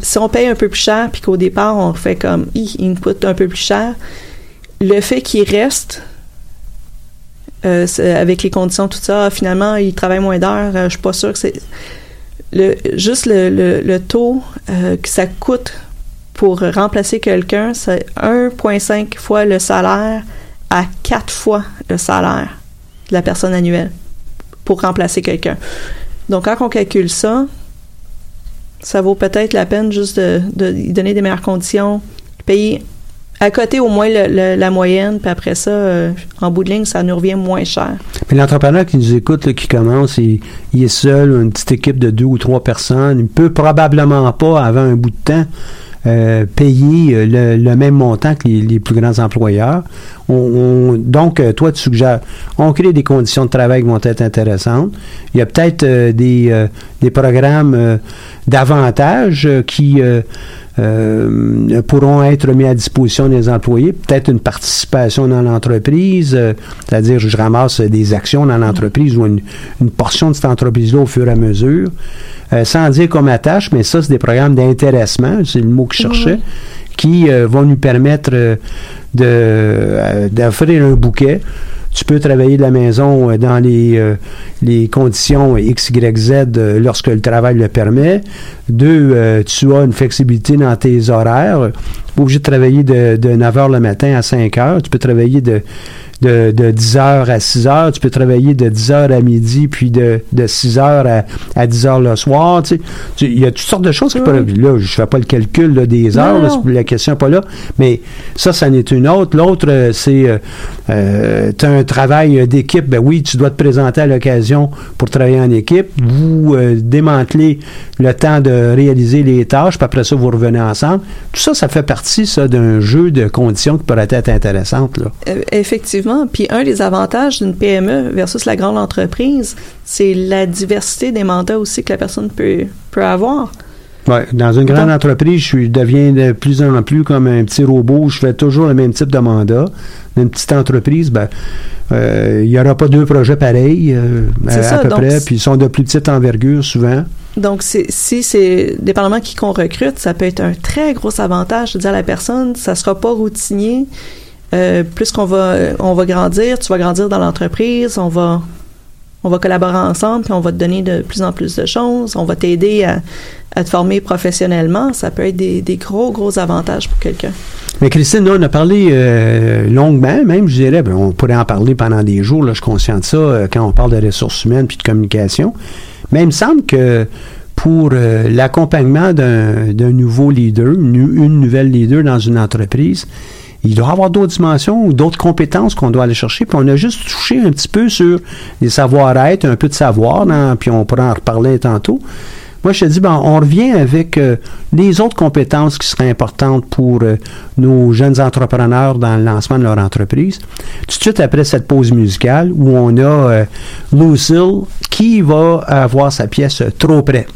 si on paye un peu plus cher puis qu'au départ on fait comme il me coûte un peu plus cher, le fait qu'il reste euh, avec les conditions tout ça, finalement il travaille moins d'heures, euh, je suis pas sûre que c'est le juste le, le, taux euh, que ça coûte pour remplacer quelqu'un, c'est 1,5 fois le salaire à 4 fois le salaire de la personne annuelle pour remplacer quelqu'un. Donc, quand on calcule ça, ça vaut peut-être la peine juste de, donner des meilleures conditions, payer à côté au moins la moyenne, puis après ça, euh, en bout de ligne, ça nous revient moins cher. Mais l'entrepreneur qui nous écoute, qui commence, il, est seul, une petite équipe de deux ou trois personnes, il peut probablement pas, avant un bout de temps, euh, payer euh, le, même montant que les, plus grands employeurs. donc, toi, tu suggères, on crée des conditions de travail qui vont être intéressantes. Il y a peut-être des, des programmes d'avantages qui euh, pourront être mis à disposition des employés, peut-être une participation dans l'entreprise, euh, c'est-à-dire je ramasse des actions dans l'entreprise ou une, portion de cette entreprise-là au fur et à mesure, euh, sans dire comme attache, mais ça, c'est des programmes d'intéressement, c'est le mot que je cherchais, qui vont nous permettre de d'offrir un bouquet tu peux travailler de la maison euh, dans les, euh, les conditions X, Y, Z euh, lorsque le travail le permet. Deux, tu as une flexibilité dans tes horaires. Tu obligé de travailler de, de 9 h le matin à 5 h. Tu peux travailler de de, de 10 h à 6 h. Tu peux travailler de 10 h à midi, puis de, de 6 h à, à 10 h le soir. Tu sais. Il y a toutes sortes de choses qui peuvent. Là, je fais pas le calcul des heures, la question n'est pas là. Mais ça, ça en est une autre. L'autre, euh, c'est euh, euh, tu as un travail d'équipe. Ben oui, tu dois te présenter à l'occasion pour travailler en équipe. Vous démantelez le temps de réaliser les tâches, puis après ça, vous revenez ensemble. Tout ça, ça fait partie, ça, d'un jeu de conditions qui pourrait être intéressante. Là. effectivement puis un des avantages d'une PME versus la grande entreprise, c'est la diversité des mandats aussi que la personne peut, peut avoir. Oui, dans une grande entreprise, je deviens de plus en plus comme un petit robot. Je fais toujours le même type de mandat. Dans une petite entreprise, ben, euh, il n'y aura pas deux projets pareils euh, à, peu près, puis ils sont de plus petite envergure souvent. Donc, si c'est dépendamment qui qu'on recrute, ça peut être un très gros avantage de dire à la personne, ça sera pas routinier. Euh, plus qu'on va, on va grandir, tu vas grandir dans l'entreprise, on va, on va collaborer ensemble, puis on va te donner de plus en plus de choses, on va t'aider à, te former professionnellement. Ça peut être des, gros, gros avantages pour quelqu'un. Mais Christine, on a parlé euh, longuement, même, je dirais, ben, on pourrait en parler pendant des jours, là, je suis conscient de ça, euh, quand on parle de ressources humaines puis de communication. Mais il me semble que pour l'accompagnement d'un nouveau leader, une nouvelle leader dans une entreprise, il doit y avoir d'autres dimensions ou d'autres compétences qu'on doit aller chercher. Puis on a juste touché un petit peu sur les savoir-être, un peu de savoir, puis on pourra en reparler tantôt. Moi, je te dis, ben, on revient avec euh, les autres compétences qui seraient importantes pour euh, nos jeunes entrepreneurs dans le lancement de leur entreprise. Tout de suite après cette pause musicale, où on a euh, Lucille qui va avoir sa pièce trop près.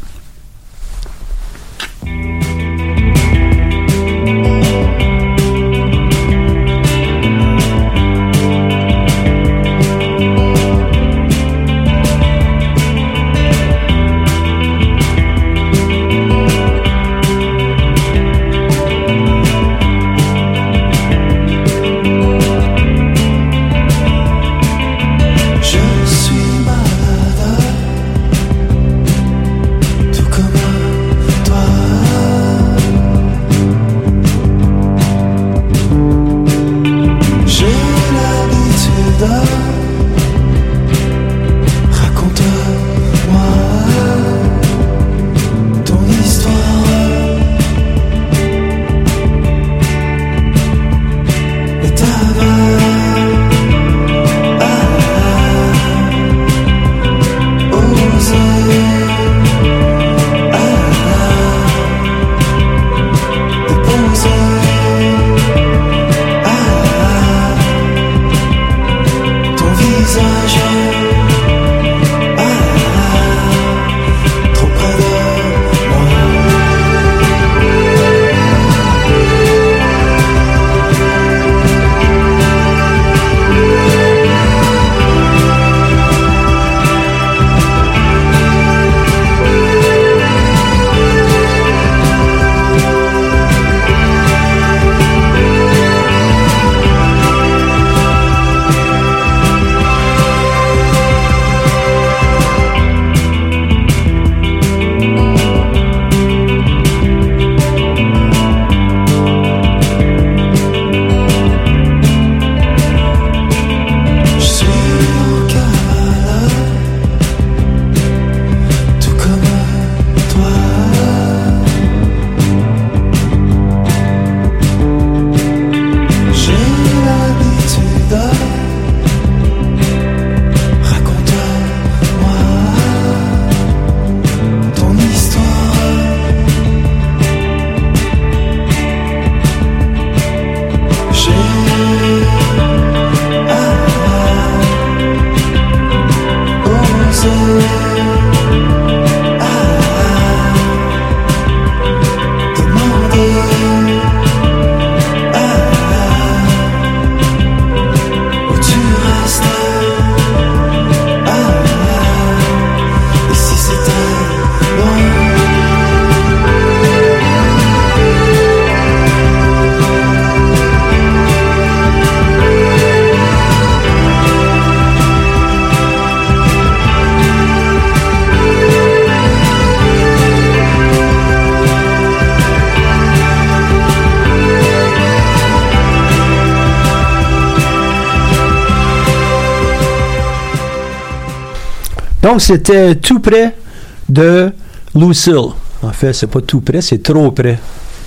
Donc, c'était tout près de Lucille. En fait, c'est pas tout près, c'est trop près.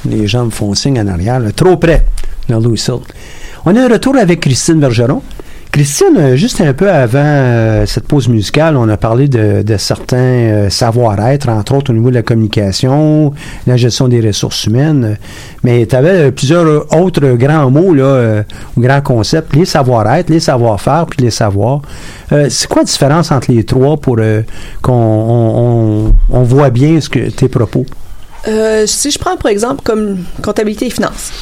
Les gens me font signe en arrière. Trop près de Lucille. On est de retour avec Christine Bergeron. Christine, euh, juste un peu avant euh, cette pause musicale, on a parlé de, certains euh, savoir-être, entre autres au niveau de la communication, la gestion des ressources humaines. Mais tu avais plusieurs autres grands mots, là, grands concepts, les savoir-être, les savoir-faire, puis les savoirs. C'est quoi la différence entre les trois pour qu'on on, on- on voit bien ce que tes propos? Si je prends par exemple comme comptabilité et finance,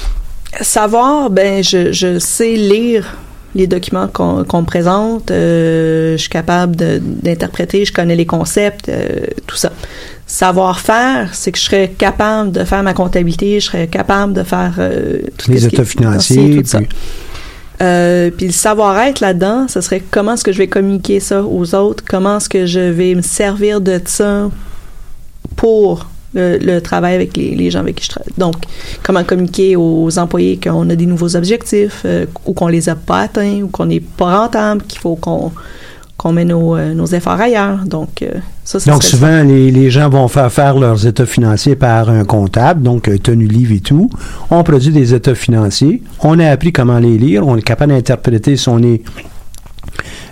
savoir, ben je sais lire les documents qu'on me présente, euh, je suis capable d'interpréter, je connais les concepts, euh, tout ça. Savoir-faire, c'est que je serais capable de faire ma comptabilité, je serais capable de faire euh, tout Les états financiers, tout ça. puis- Euh, puis le savoir-être là-dedans, ce serait comment est-ce que je vais communiquer ça aux autres, comment est-ce que je vais me servir de ça pour le, le travail avec les, les gens avec qui je travaille. Donc, comment communiquer aux employés qu'on a des nouveaux objectifs euh, ou qu'on les a pas atteints ou qu'on n'est pas rentable, qu'il faut qu'on qu'on met nos, euh, nos efforts ailleurs. Donc, euh, ça, ça Donc, souvent, les, les gens vont faire faire leurs états financiers par un comptable, donc tenue livre et tout. On produit des états financiers. On a appris comment les lire. On est capable d'interpréter si on est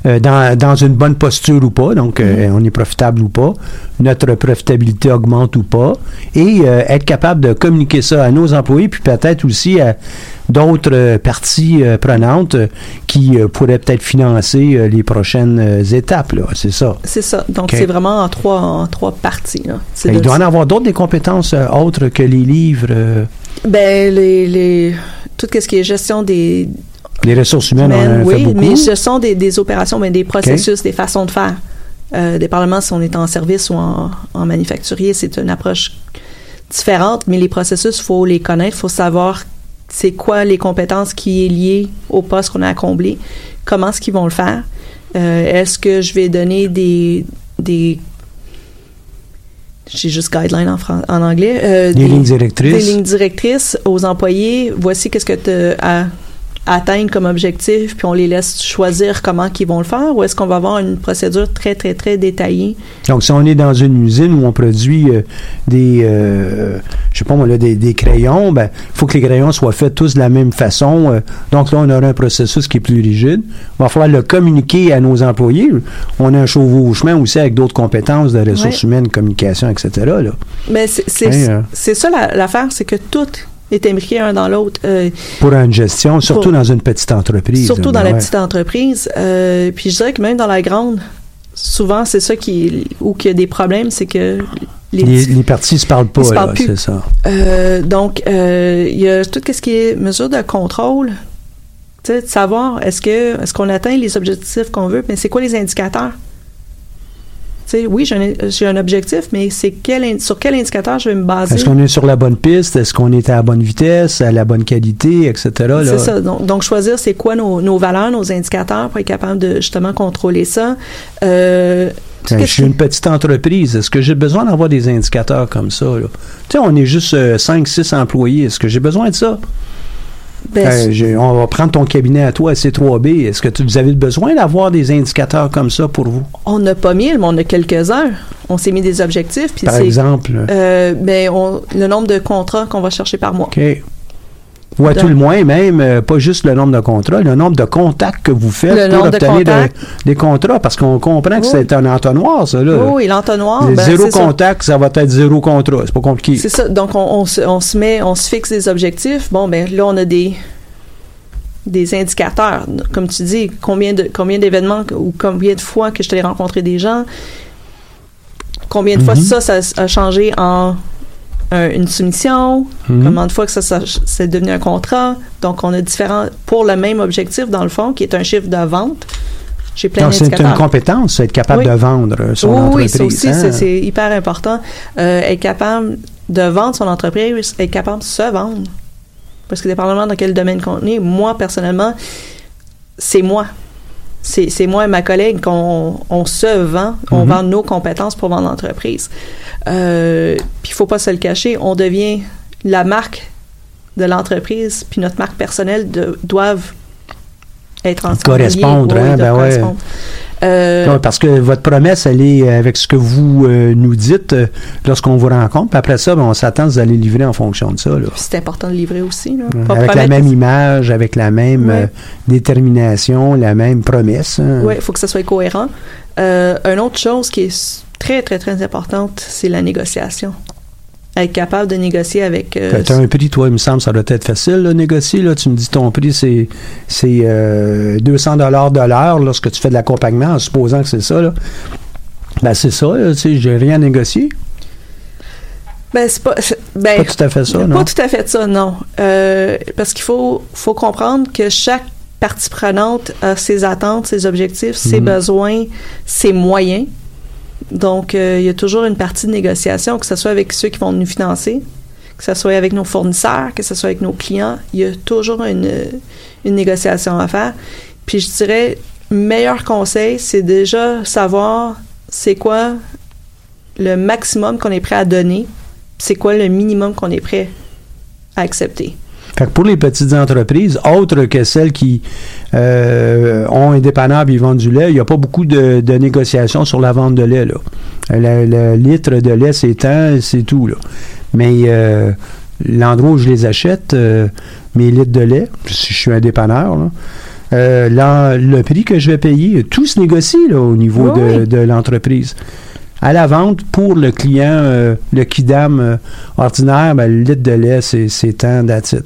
euh, dans, dans une bonne posture ou pas, donc euh, on est profitable ou pas, notre profitabilité augmente ou pas, et euh, être capable de communiquer ça à nos employés, puis peut-être aussi à d'autres parties prenantes qui pourraient peut-être financer les prochaines étapes, c'est ça. C'est ça. Donc, c'est vraiment en trois, en trois parties. là. Ben, il de- doit en avoir d'autres des compétences autres que les livres, Ben, les, les, tout ce qui est gestion des, les ressources humaines, on en humaines, fait oui, beaucoup. mais gestion des, des opérations, ben, des processus, des façons de faire. Euh, dépendamment si on est en service ou en, en manufacturier, c'est une approche différente, mais les processus, faut les connaître, faut savoir c'est quoi les compétences qui est liées au poste qu'on a à combler, comment est-ce qu'ils vont le faire. Euh, est-ce que je vais donner des des j'ai juste guideline en, en anglais. euh, Des lignes directrices. Des lignes directrices aux employés. Voici qu'est-ce que tu as atteindre comme objectif, puis on les laisse choisir comment qu'ils vont le faire, ou est-ce qu'on va avoir une procédure très, très, très détaillée? Donc, si on est dans une usine où on produit euh, des, euh, je sais pas moi, là, des, des crayons, ben, il faut que les crayons soient faits tous de la même façon. euh, donc là, on aura un processus qui est plus rigide. Il va falloir le communiquer à nos employés. On a un chevauchement aussi avec d'autres compétences de ressources Ouais. humaines, communication, etc. Là. Mais c'est c'est- Ouais, hein? c'est ça la- l'affaire, c'est que tout est imbriqué un dans l'autre. Euh, Pour une gestion, surtout Pour- dans une petite entreprise. Surtout dans la petite entreprise. Euh, puis je dirais que même dans la grande, souvent c'est ça qui où qu'il y a des problèmes, c'est que les, Les, les parties se parlent pas, Ils se parlent là, plus. c'est ça. Euh, donc il y a tout ce qui est mesure de contrôle. De savoir est-ce que est-ce qu'on atteint les objectifs qu'on veut, mais c'est quoi les indicateurs? Oui, j'ai un, objectif, mais c'est quel, sur quel indicateur je vais me baser? Est-ce qu'on est sur la bonne piste? Est-ce qu'on est à la bonne vitesse, à la bonne qualité, etc.? C'est ça. Donc, donc, choisir c'est quoi nos, nos valeurs, nos indicateurs pour être capable de justement contrôler ça. Euh, Ben, je suis une petite entreprise. Est-ce que j'ai besoin d'avoir des indicateurs comme ça? là? On est juste 5-6 employés. Est-ce que j'ai besoin de ça? Ben, j'ai- on va prendre ton cabinet à toi, C3B. Est-ce que tu- vous avez besoin d'avoir des indicateurs comme ça pour vous? on n'a pas mille, mais on a quelques-uns. On s'est mis des objectifs. Puis Par c'est, exemple. euh, ben, on- le nombre de contrats qu'on va chercher par mois. OK. Ou à Donc- tout le moins, même, euh, pas juste le nombre de contrats, le nombre de contacts que vous faites Le pour de obtenir de- contacts. des contrats, parce qu'on comprend que Oui. c'est un entonnoir, ça. Là. Et l'entonnoir, ben, zéro ça. contact, ça. va être zéro contrat. C'est pas compliqué. C'est ça. Donc, on, on se, on se met, on se fixe des objectifs. Bon, ben là, on a des des indicateurs. Comme tu dis, combien de combien d'événements ou combien de fois que je t'ai rencontré des gens, combien de fois Mhm. ça, ça a changé en un- une soumission, Mhm. combien de fois que ça, ça c'est devenu un contrat. Donc, on a différents pour le même objectif dans le fond, qui est un chiffre de vente. J'ai plein Donc, c'est une compétence, être capable Oui. de vendre euh, son oui, entreprise. Oui, ça aussi, hein? c'est- c'est hyper important. Euh, être capable de vendre son entreprise, être capable de se vendre. Parce que dépendamment dans quel domaine qu'on est, moi, personnellement, c'est moi. C'est moi et ma collègue qu'on on se vend, on Mhm. vend nos compétences pour vendre l'entreprise. Euh, puis il faut pas se le cacher, on devient la marque de l'entreprise, puis notre marque personnelle de- doivent être ensemble. Correspondre. Oui, hein, ben ouais. Euh, Ouais, parce que votre promesse, elle est avec ce que vous euh, nous dites euh, lorsqu'on vous rencontre. Puis après ça, ben, on s'attend que vous allez livrer en fonction de ça. C'est important de livrer aussi. Là. Pas avec la même image, avec la même Ouais. euh, détermination, la même promesse. hein. Oui, il faut que ça soit cohérent. Euh, une autre chose qui est très, très, très importante, c'est la négociation. Être capable de négocier avec... euh, T'as- T'as un prix, toi, il me semble, ça doit être facile, là, négocier. Là. Tu me dis ton prix, c'est, c'est euh, 200 dollars de l'heure lorsque tu fais de l'accompagnement, en supposant que c'est ça. Là. Ben, c'est ça, tu sais, j'ai rien à négocier. Ben, c'est pas... Ben, Pas tout à fait ça, pas non? tout à fait ça, non. Euh, parce qu'il faut, faut comprendre que chaque partie prenante a ses attentes, ses objectifs, ses Mhm. besoins, ses moyens. Donc, euh, il y a toujours une partie de négociation, que ce soit avec ceux qui vont nous financer, que ce soit avec nos fournisseurs, que ce soit avec nos clients. Il y a toujours une, une négociation à faire. Puis, je dirais, meilleur conseil, c'est déjà savoir c'est quoi le maximum qu'on est prêt à donner, c'est quoi le minimum qu'on est prêt à accepter. Fait que pour les petites entreprises, autres que celles qui euh, ont un dépanneur et vendent du lait, il n'y a pas beaucoup de, de négociations sur la vente de lait. Là. Le, le litre de lait, c'est tant, c'est tout. Là. Mais euh, l'endroit où je les achète, euh, mes litres de lait, si je suis un dépanneur, là, euh, là, le prix que je vais payer, tout se négocie là, au niveau Oui, de, de l'entreprise. À la vente, pour le client, euh, le kidam euh, ordinaire, ben, le litre de lait, c'est, c'est tant d'attitude.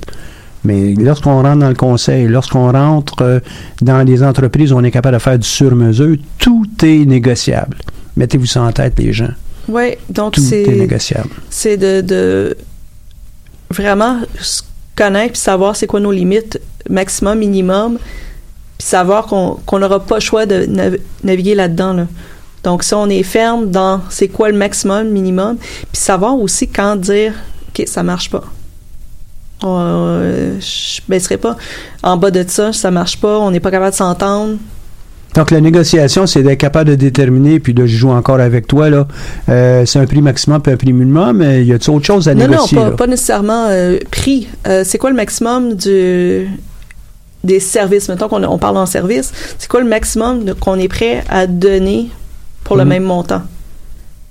Mais lorsqu'on rentre dans le conseil, lorsqu'on rentre euh, dans les entreprises où on est capable de faire du sur-mesure, tout est négociable. Mettez-vous ça en tête, les gens. Oui, donc Tout est c'est négociable. c'est de, de vraiment se connaître puis savoir c'est quoi nos limites maximum, minimum, puis savoir qu'on qu'on n'aura pas le choix de nav- naviguer là-dedans. Là. Donc, si on est ferme dans c'est quoi le maximum, minimum, puis savoir aussi quand dire OK, ça marche pas. Euh, je baisserai pas. En bas de ça, ça marche pas, on n'est pas capable de s'entendre. Donc, la négociation, c'est d'être capable de déterminer, puis de jouer encore avec toi, là. euh, c'est un prix maximum puis un prix minimum, mais y a-t-il autre chose à Non, non, négocier? pas, nécessairement euh, prix. Euh, c'est quoi le maximum du, des services? Mettons qu'on on parle en service. C'est quoi le maximum qu'on est prêt à donner pour le Mhm. même montant?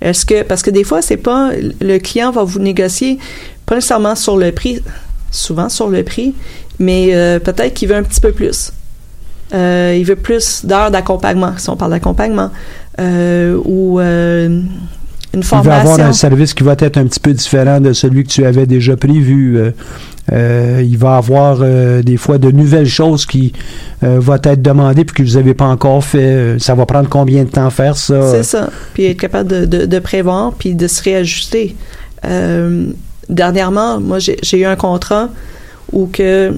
Est-ce que, parce que des fois, c'est pas, le client va vous négocier, pas nécessairement sur le prix, souvent sur le prix, mais euh, peut-être qu'il veut un petit peu plus. Euh, il veut plus d'heures d'accompagnement, si on parle d'accompagnement, euh, ou euh, une Il va formation. avoir un service qui va être un petit peu différent de celui que tu avais déjà prévu. Euh, euh, il va avoir euh, des fois de nouvelles choses qui vont être demandées puis que vous n'avez pas encore fait. Ça va prendre combien de temps faire ça? C'est ça. Puis être capable de, de, de prévoir puis de se réajuster. Dernièrement, moi, j'ai eu un contrat où que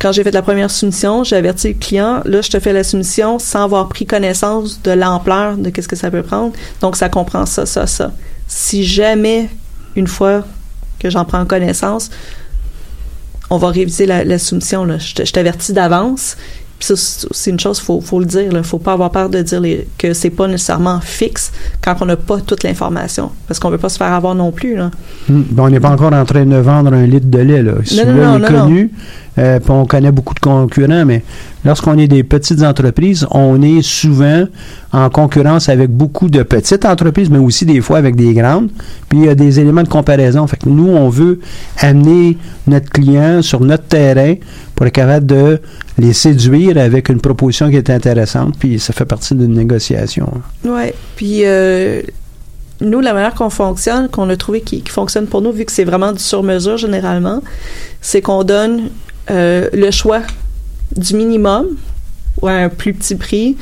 quand j'ai fait la première soumission, j'ai averti le client, là, je te fais la soumission sans avoir pris connaissance de l'ampleur de qu'est-ce que ça peut prendre. Donc, ça comprend ça, ça, ça. Si jamais, une fois que j'en prends connaissance, on va réviser la, soumission, là. Je t'avertis d'avance. Puis ça, c'est une chose, faut, faut le dire. Il faut pas avoir peur de dire les- que c'est pas nécessairement fixe quand on n'a pas toute l'information. Parce qu'on veut pas se faire avoir non plus. Là. Hum, ben, on n'est pas encore en train de vendre un litre de lait. Là. Celui-là, non, est connu, euh, on connaît beaucoup de concurrents, mais lorsqu'on est des petites entreprises, on est souvent en concurrence avec beaucoup de petites entreprises, mais aussi des fois avec des grandes. Puis il y a des éléments de comparaison. Fait que nous, on veut amener notre client sur notre terrain pour être capable de les séduire avec une proposition qui est intéressante. Puis ça fait partie d'une négociation. Ouais. Puis euh, nous, la manière qu'on fonctionne, qu'on a trouvé qui, qui fonctionne pour nous, vu que c'est vraiment du sur-mesure généralement, c'est qu'on donne euh, le choix du minimum ou à un plus petit prix,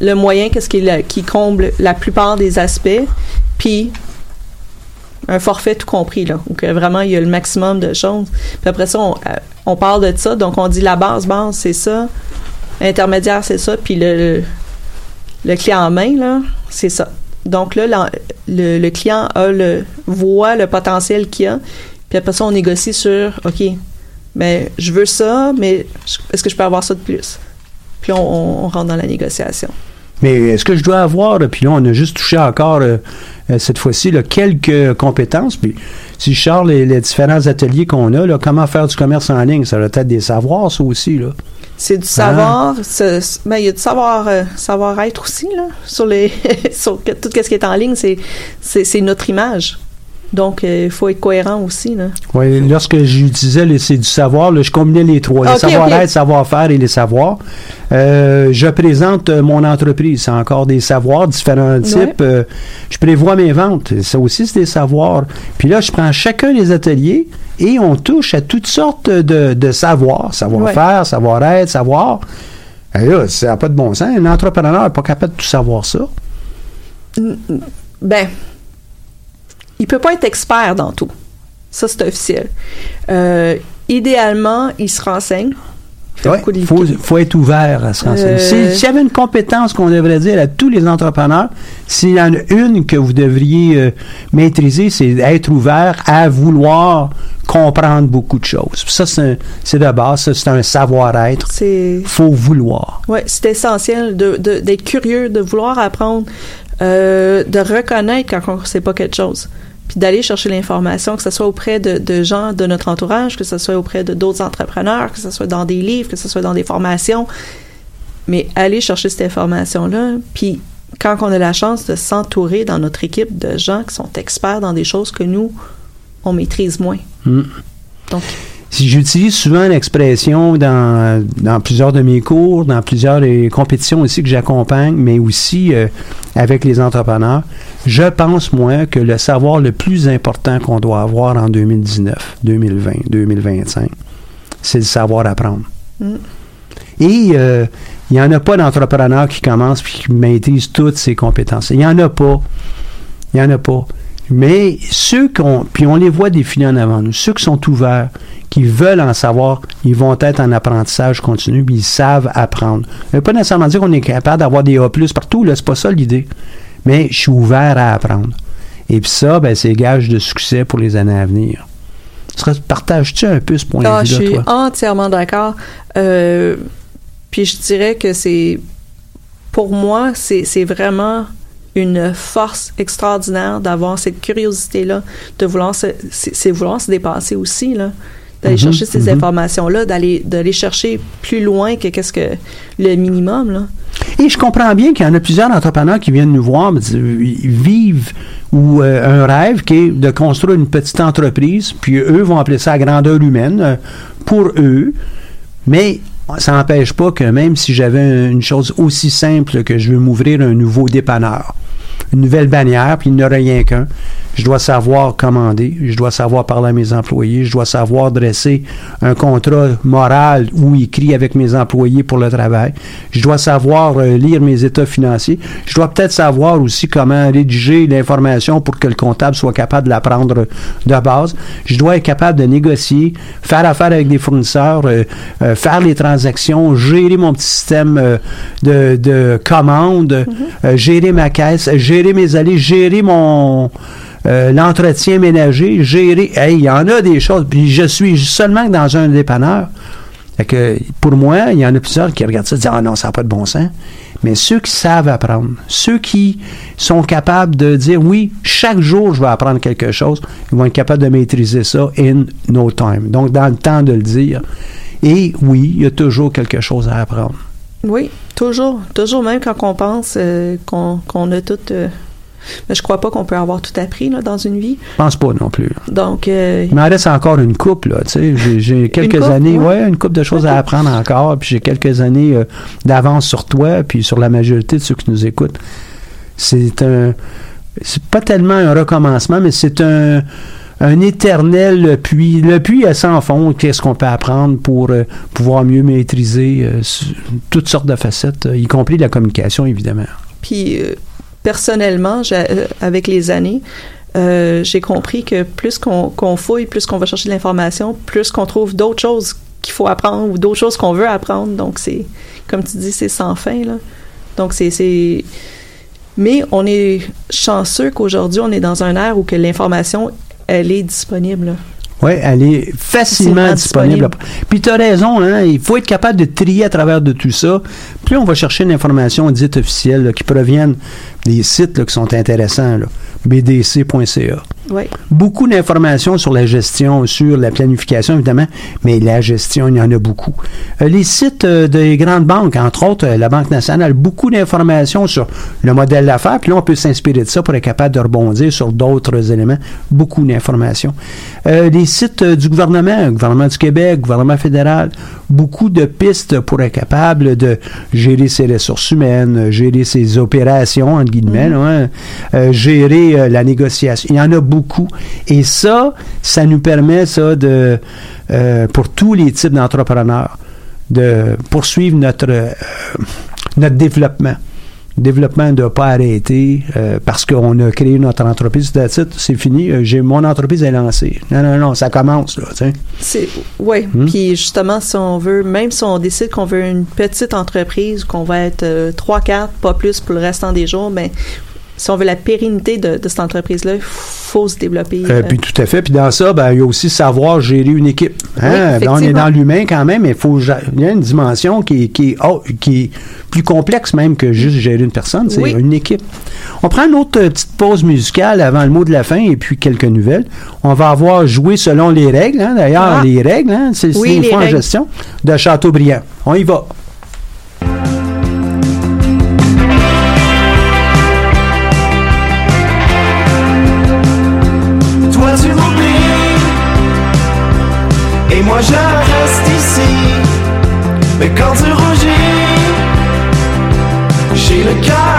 le moyen, qu'est-ce qui, qui comble la plupart des aspects, puis un forfait tout compris, là, où vraiment il y a le maximum de choses. Puis après ça, on, euh, parle de ça, donc on dit la base, base, c'est ça, intermédiaire, c'est ça, puis le, client en main, là, c'est ça. Donc là, le, client a voit le potentiel qu'il a, puis après ça, on négocie sur, OK, ben, je veux ça, mais est-ce que je peux avoir ça de plus? Puis on, rentre dans la négociation. Mais est-ce que je dois avoir, puis là, on a juste touché encore euh, euh, cette fois-ci là, quelques compétences. Puis si je sors les, les différents ateliers qu'on a, là, comment faire du commerce en ligne, ça doit être des savoirs, ça aussi. Là. C'est du savoir, ce- ce- ben, il y a du savoir, euh, savoir-être aussi, là, sur les, sur tout ce qui est en ligne, c'est, c'est, c'est notre image. Donc, euh, il faut être cohérent aussi, là. Oui, lorsque j'utilisais le c'est du savoir, là, je combinais les trois, le savoir-être, ok. savoir-faire et les savoirs. Euh, je présente euh, mon entreprise, c'est encore des savoirs, différents types. Ouais. Euh, je prévois mes ventes, ça aussi c'est des savoirs. Puis là, je prends chacun des ateliers et on touche à toutes sortes de, de savoirs, savoir-faire, savoir-être, savoir. Et là, ça n'a pas de bon sens. Un entrepreneur n'est pas capable de tout savoir ça. Ben, il peut pas être expert dans tout. Ça, c'est officiel. Euh, idéalement, il se renseigne. Il faut, faut être ouvert à se renseigner. Euh, Si- S'il y avait une compétence qu'on devrait dire à tous les entrepreneurs, s'il y en a une que vous devriez euh, maîtriser, c'est être ouvert à vouloir comprendre beaucoup de choses. Ça, c'est de base, ça, c'est un savoir-être. Faut vouloir. ouais, c'est essentiel de, de- d'être curieux, de vouloir apprendre, euh, de reconnaître quand on ne sait pas quelque chose, puis d'aller chercher l'information, que ce soit auprès de, de gens de notre entourage, que ce soit auprès de d'autres entrepreneurs, que ce soit dans des livres, que ce soit dans des formations, mais aller chercher cette information-là, puis quand on a la chance de s'entourer dans notre équipe de gens qui sont experts dans des choses que nous, on maîtrise moins. Hmm. Donc, Si j'utilise souvent l'expression dans, dans plusieurs de mes cours, dans plusieurs des compétitions aussi que j'accompagne, mais aussi euh, avec les entrepreneurs, je pense, moi, que le savoir le plus important qu'on doit avoir en 2019, 2020, 2025, c'est le savoir apprendre. Mm. Et euh, il n'y en a pas d'entrepreneur qui commence puis qui maîtrise toutes ses compétences. Il n'y en a pas. Il n'y en a pas. Mais ceux qu'on, puis on les voit défiler en avant nous, ceux qui sont ouverts, qui veulent en savoir, ils vont être en apprentissage continu, puis ils savent apprendre. Ça veut pas nécessairement dire qu'on est capable d'avoir des A+, partout, là, c'est pas ça l'idée. Mais je suis ouvert à apprendre. Et puis ça, ben, c'est gage de succès pour les années à venir. Partages-tu un peu ce point Ah, de je vue-là, suis toi? entièrement d'accord. Euh, puis je dirais que c'est, pour moi, c'est vraiment une force extraordinaire d'avoir cette curiosité-là, de vouloir se, c'est vouloir se dépasser aussi, là. D'aller Mhm, chercher ces mhm. informations-là, d'aller d'aller chercher plus loin que qu'est-ce que le minimum, là. Et je comprends bien qu'il y en a plusieurs entrepreneurs qui viennent nous voir, vivent ou euh, un rêve qui est de construire une petite entreprise, puis eux vont appeler ça à grandeur humaine euh, pour eux. Mais ça n'empêche pas que même si j'avais une chose aussi simple que je veux m'ouvrir un nouveau dépanneur, une nouvelle bannière, puis il n'y en a rien qu'un. Je dois savoir commander, je dois savoir parler à mes employés, je dois savoir dresser un contrat moral ou écrit avec mes employés pour le travail. Je dois savoir euh, lire mes états financiers. Je dois peut-être savoir aussi comment rédiger l'information pour que le comptable soit capable de la prendre de base. Je dois être capable de négocier, faire affaire avec des fournisseurs, euh, euh, faire les transactions, gérer mon petit système euh, de, de commandes, euh, gérer ma caisse, gérer mes allées, gérer mon euh, l'entretien ménager, gérer. Hey, il y en a des choses. Puis je suis seulement dans un dépanneur. Que pour moi, il y en a plusieurs qui regardent ça et disent Ah non, ça n'a pas de bon sens. Mais ceux qui savent apprendre, ceux qui sont capables de dire oui, chaque jour je vais apprendre quelque chose, ils vont être capables de maîtriser ça in no time. Donc dans le temps de le dire. Et oui, il y a toujours quelque chose à apprendre. Oui, toujours. Toujours, même quand on pense euh, qu'on qu'on a tout... euh, mais je crois pas qu'on peut avoir tout appris là, dans une vie. Je pense pas non plus. Donc, euh, Il m'en reste encore une coupe, là, tu sais. J'ai- quelques coupe, années, ouais. ouais, une coupe de choses à apprendre encore, puis j'ai quelques années euh, d'avance sur toi, puis sur la majorité de ceux qui nous écoutent. C'est un. C'est pas tellement un recommencement, mais c'est un un éternel puits. Le puits à sans fond, qu'est-ce qu'on peut apprendre pour euh, pouvoir mieux maîtriser euh, toutes sortes de facettes, euh, y compris la communication, évidemment. Puis personnellement, euh, avec les années, euh, j'ai compris que plus qu'on fouille, plus qu'on va chercher de l'information, plus qu'on trouve d'autres choses qu'il faut apprendre ou d'autres choses qu'on veut apprendre. Donc c'est, comme tu dis, c'est sans fin là. Donc c'est mais on est chanceux qu'aujourd'hui on est dans un ère où que l'information elle est disponible. Oui, elle est facilement disponible. disponible. Puis tu as raison, hein, il faut être capable de trier à travers de tout ça. Plus on va chercher une information dite officielle là, qui proviennent des sites là, qui sont intéressants, bdc.ca. Oui. Beaucoup d'informations sur la gestion, sur la planification, évidemment, mais la gestion, il y en a beaucoup. Euh, les sites euh, des grandes banques, entre autres, euh, la Banque nationale, beaucoup d'informations sur le modèle d'affaires, puis là, on peut s'inspirer de ça pour être capable de rebondir sur d'autres éléments. Beaucoup d'informations. Les sites du gouvernement, le gouvernement du Québec, gouvernement fédéral, beaucoup de pistes pour être capable de gérer ses ressources humaines, gérer ses opérations, entre guillemets, là, hein, euh, gérer euh, la négociation. Il y en a beaucoup. Et ça, ça nous permet, ça, de, euh, pour tous les types d'entrepreneurs, de poursuivre notre, notre développement. Développement ne doit pas arrêter euh, parce qu'on a créé notre entreprise. C'est fini. euh, j'ai mon entreprise est lancée. Non, non, non, ça commence là. oui. Hmm? Puis justement, si on veut, même si on décide qu'on veut une petite entreprise, qu'on va être euh, trois, quatre, pas plus pour le restant des jours, ben si on veut la pérennité de, de cette entreprise-là, il faut se développer. Euh, euh, puis tout à fait. Puis dans ça, ben, il y a aussi savoir gérer une équipe. Hein? Oui, Ben, on est dans l'humain quand même, mais il faut il y a une dimension qui, est- qui, haut- qui est plus complexe même que juste gérer une personne. C'est Oui. une équipe. On prend une autre euh, petite pause musicale avant le mot de la fin et puis quelques nouvelles. On va avoir joué selon les règles. hein? D'ailleurs, Ah. les règles, hein, c'est une fois en gestion de Châteaubriand. On y va. Je reste ici. Mais quand tu rougis J'ai le cœur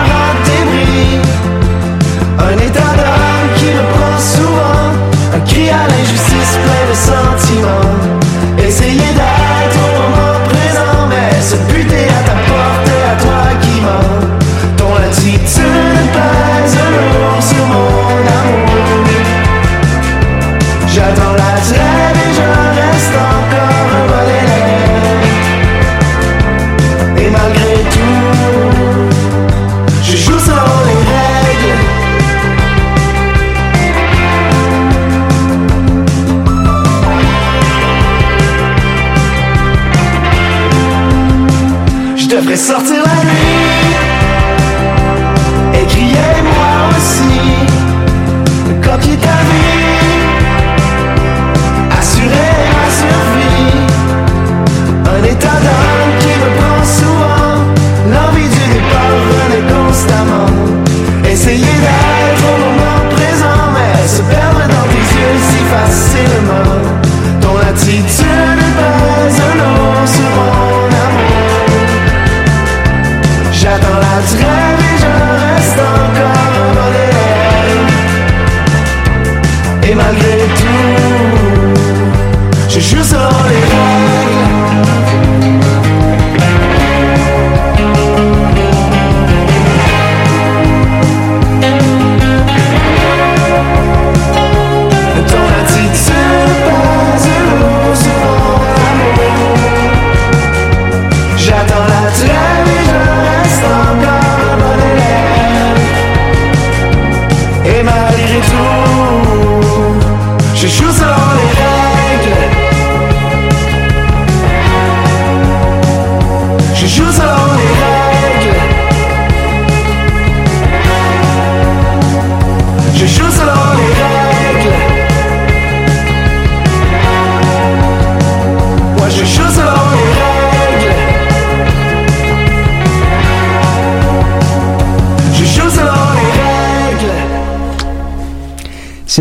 sortir Et malgré tout Je joue sur les règles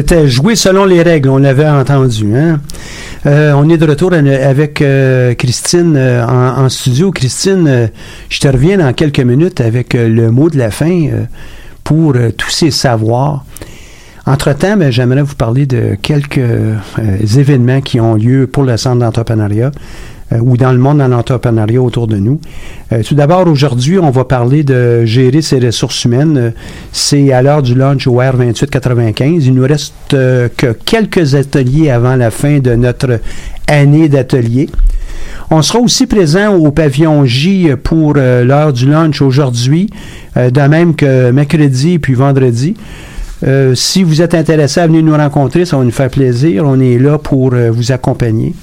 C'était jouer selon les règles, on l'avait entendu. Hein? Euh, on est de retour avec euh, Christine euh, en, studio. Christine, je te reviens dans quelques minutes avec le mot de la fin pour tous ces savoirs. Entre-temps, ben, j'aimerais vous parler de quelques événements qui ont lieu pour le centre d'entrepreneuriat ou dans le monde de l'entrepreneuriat autour de nous. Euh, tout d'abord, aujourd'hui, on va parler de gérer ses ressources humaines. Euh, C'est à l'heure du lunch au R2895. Il nous reste euh, que quelques ateliers avant la fin de notre année d'ateliers. On sera aussi présent au pavillon J pour euh, l'heure du lunch aujourd'hui, euh, de même que mercredi puis vendredi. Euh, si vous êtes intéressé à venir nous rencontrer, ça va nous faire plaisir. On est là pour euh, vous accompagner.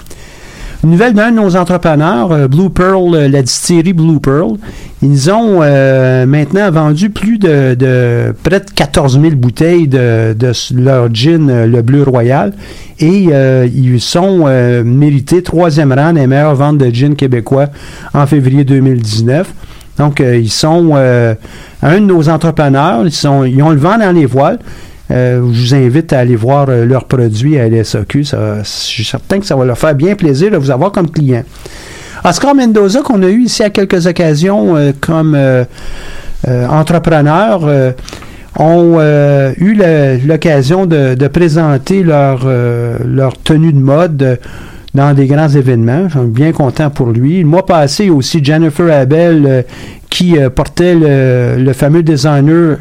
Une nouvelle d'un de nos entrepreneurs, euh, Blue Pearl, euh, la distillerie Blue Pearl. Ils ont euh, maintenant vendu plus de, près de 14 000 bouteilles de, leur gin, le Bleu Royal. Et ils sont mérités troisième rang des meilleures ventes de gin québécois en février 2019. Donc, ils sont un de nos entrepreneurs. Ils, sont, ils ont le vent dans les voiles. Euh, je vous invite à aller voir euh, leurs produits à LSAQ. Ça, je suis certain que ça va leur faire bien plaisir de vous avoir comme client. Oscar Mendoza, qu'on a eu ici à quelques occasions euh, comme entrepreneur, ont eu l'occasion de, présenter leur, tenue de mode dans des grands événements. Je suis bien content pour lui. Le mois passé aussi, Jennifer Abel, qui euh, portait le, fameux designer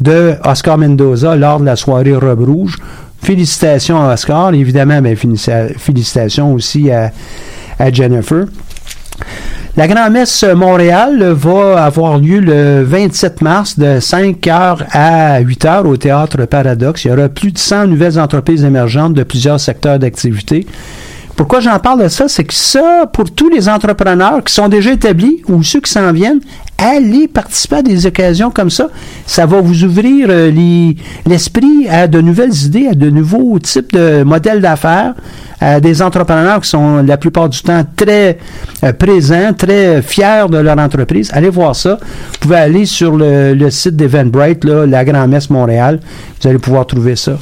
de Oscar Mendoza lors de la soirée Robe Rouge. Félicitations à Oscar. Évidemment, ben, félicitations aussi à, à Jennifer. La Grand-Messe Montréal va avoir lieu le 27 mars de 5h à 8h au Théâtre Paradoxe. Il y aura plus de 100 nouvelles entreprises émergentes de plusieurs secteurs d'activité. Pourquoi j'en parle de ça? C'est que ça, pour tous les entrepreneurs qui sont déjà établis ou ceux qui s'en viennent, allez participer à des occasions comme ça. Ça va vous ouvrir euh, les- l'esprit à de nouvelles idées, à de nouveaux types de modèles d'affaires, à des entrepreneurs qui sont la plupart du temps très euh, présents, très fiers de leur entreprise. Allez voir ça. Vous pouvez aller sur le, le site d'Eventbrite, là, la Grand-Messe Montréal. Vous allez pouvoir trouver ça.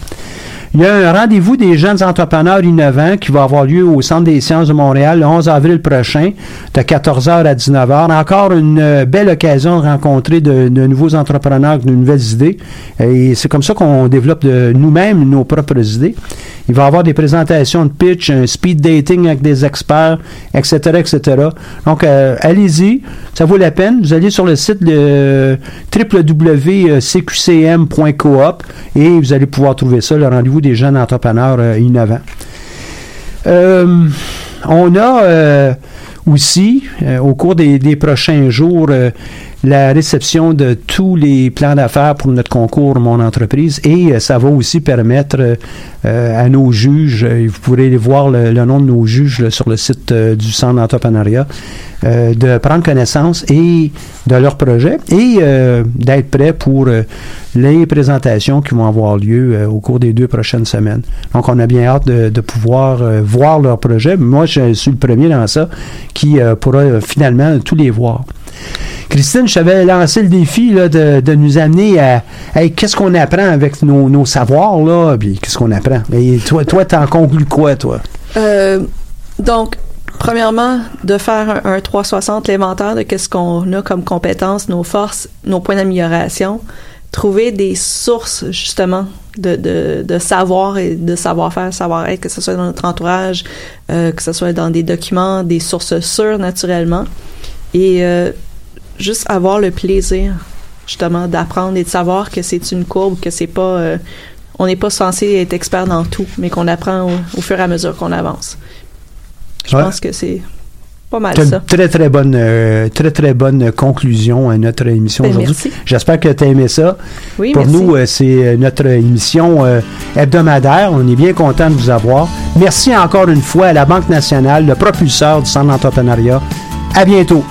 Il y a un rendez-vous des jeunes entrepreneurs innovants qui va avoir lieu au Centre des sciences de Montréal le 11 avril prochain, de 14h à 19h. Encore une euh, belle occasion de rencontrer de, de nouveaux entrepreneurs, de nouvelles idées. Et c'est comme ça qu'on développe de nous-mêmes nos propres idées. Il va y avoir des présentations de pitch, un speed dating avec des experts, etc., etc. Donc, euh, allez-y, ça vaut la peine. Vous allez sur le site www.cqcm.coop et vous allez pouvoir trouver ça, le rendez-vous des jeunes entrepreneurs euh, innovants. Euh, on a aussi, au cours des, prochains jours, la réception de tous les plans d'affaires pour notre concours Mon entreprise et euh, ça va aussi permettre euh, à nos juges, euh, vous pourrez voir le, nom de nos juges sur le site du Centre d'entrepreneuriat, de prendre connaissance et de leur projet et d'être prêt pour les présentations qui vont avoir lieu au cours des deux prochaines semaines. Donc, on a bien hâte de, pouvoir voir leur projet. Moi, je suis le premier dans ça qui pourra finalement tous les voir. Christine, je t'avais lancé le défi de, nous amener à qu'est-ce qu'on apprend avec nos, savoirs, là, puis qu'est-ce qu'on apprend? Et toi, toi, t'en conclus quoi, toi? Euh, donc, premièrement, de faire un, un 360, l'inventaire de qu'est-ce qu'on a comme compétences, nos forces, nos points d'amélioration. Trouver des sources, justement, de savoir et de savoir-faire, savoir-être, que ce soit dans notre entourage, euh, que ce soit dans des documents, des sources sûres, naturellement. Et euh, juste avoir le plaisir, justement, d'apprendre et de savoir que c'est une courbe, que c'est pas... euh, on n'est pas censé être expert dans tout, mais qu'on apprend au, au fur et à mesure qu'on avance. Je Ouais. pense que c'est pas mal ça. très, très bonne, euh, très, très bonne conclusion à notre émission Ben, aujourd'hui. merci. J'espère que tu as aimé ça. Oui, Pour merci. nous, euh, c'est notre émission euh, hebdomadaire. On est bien content de vous avoir. Merci encore une fois à la Banque nationale, le propulseur du Centre d'entrepreneuriat. À bientôt.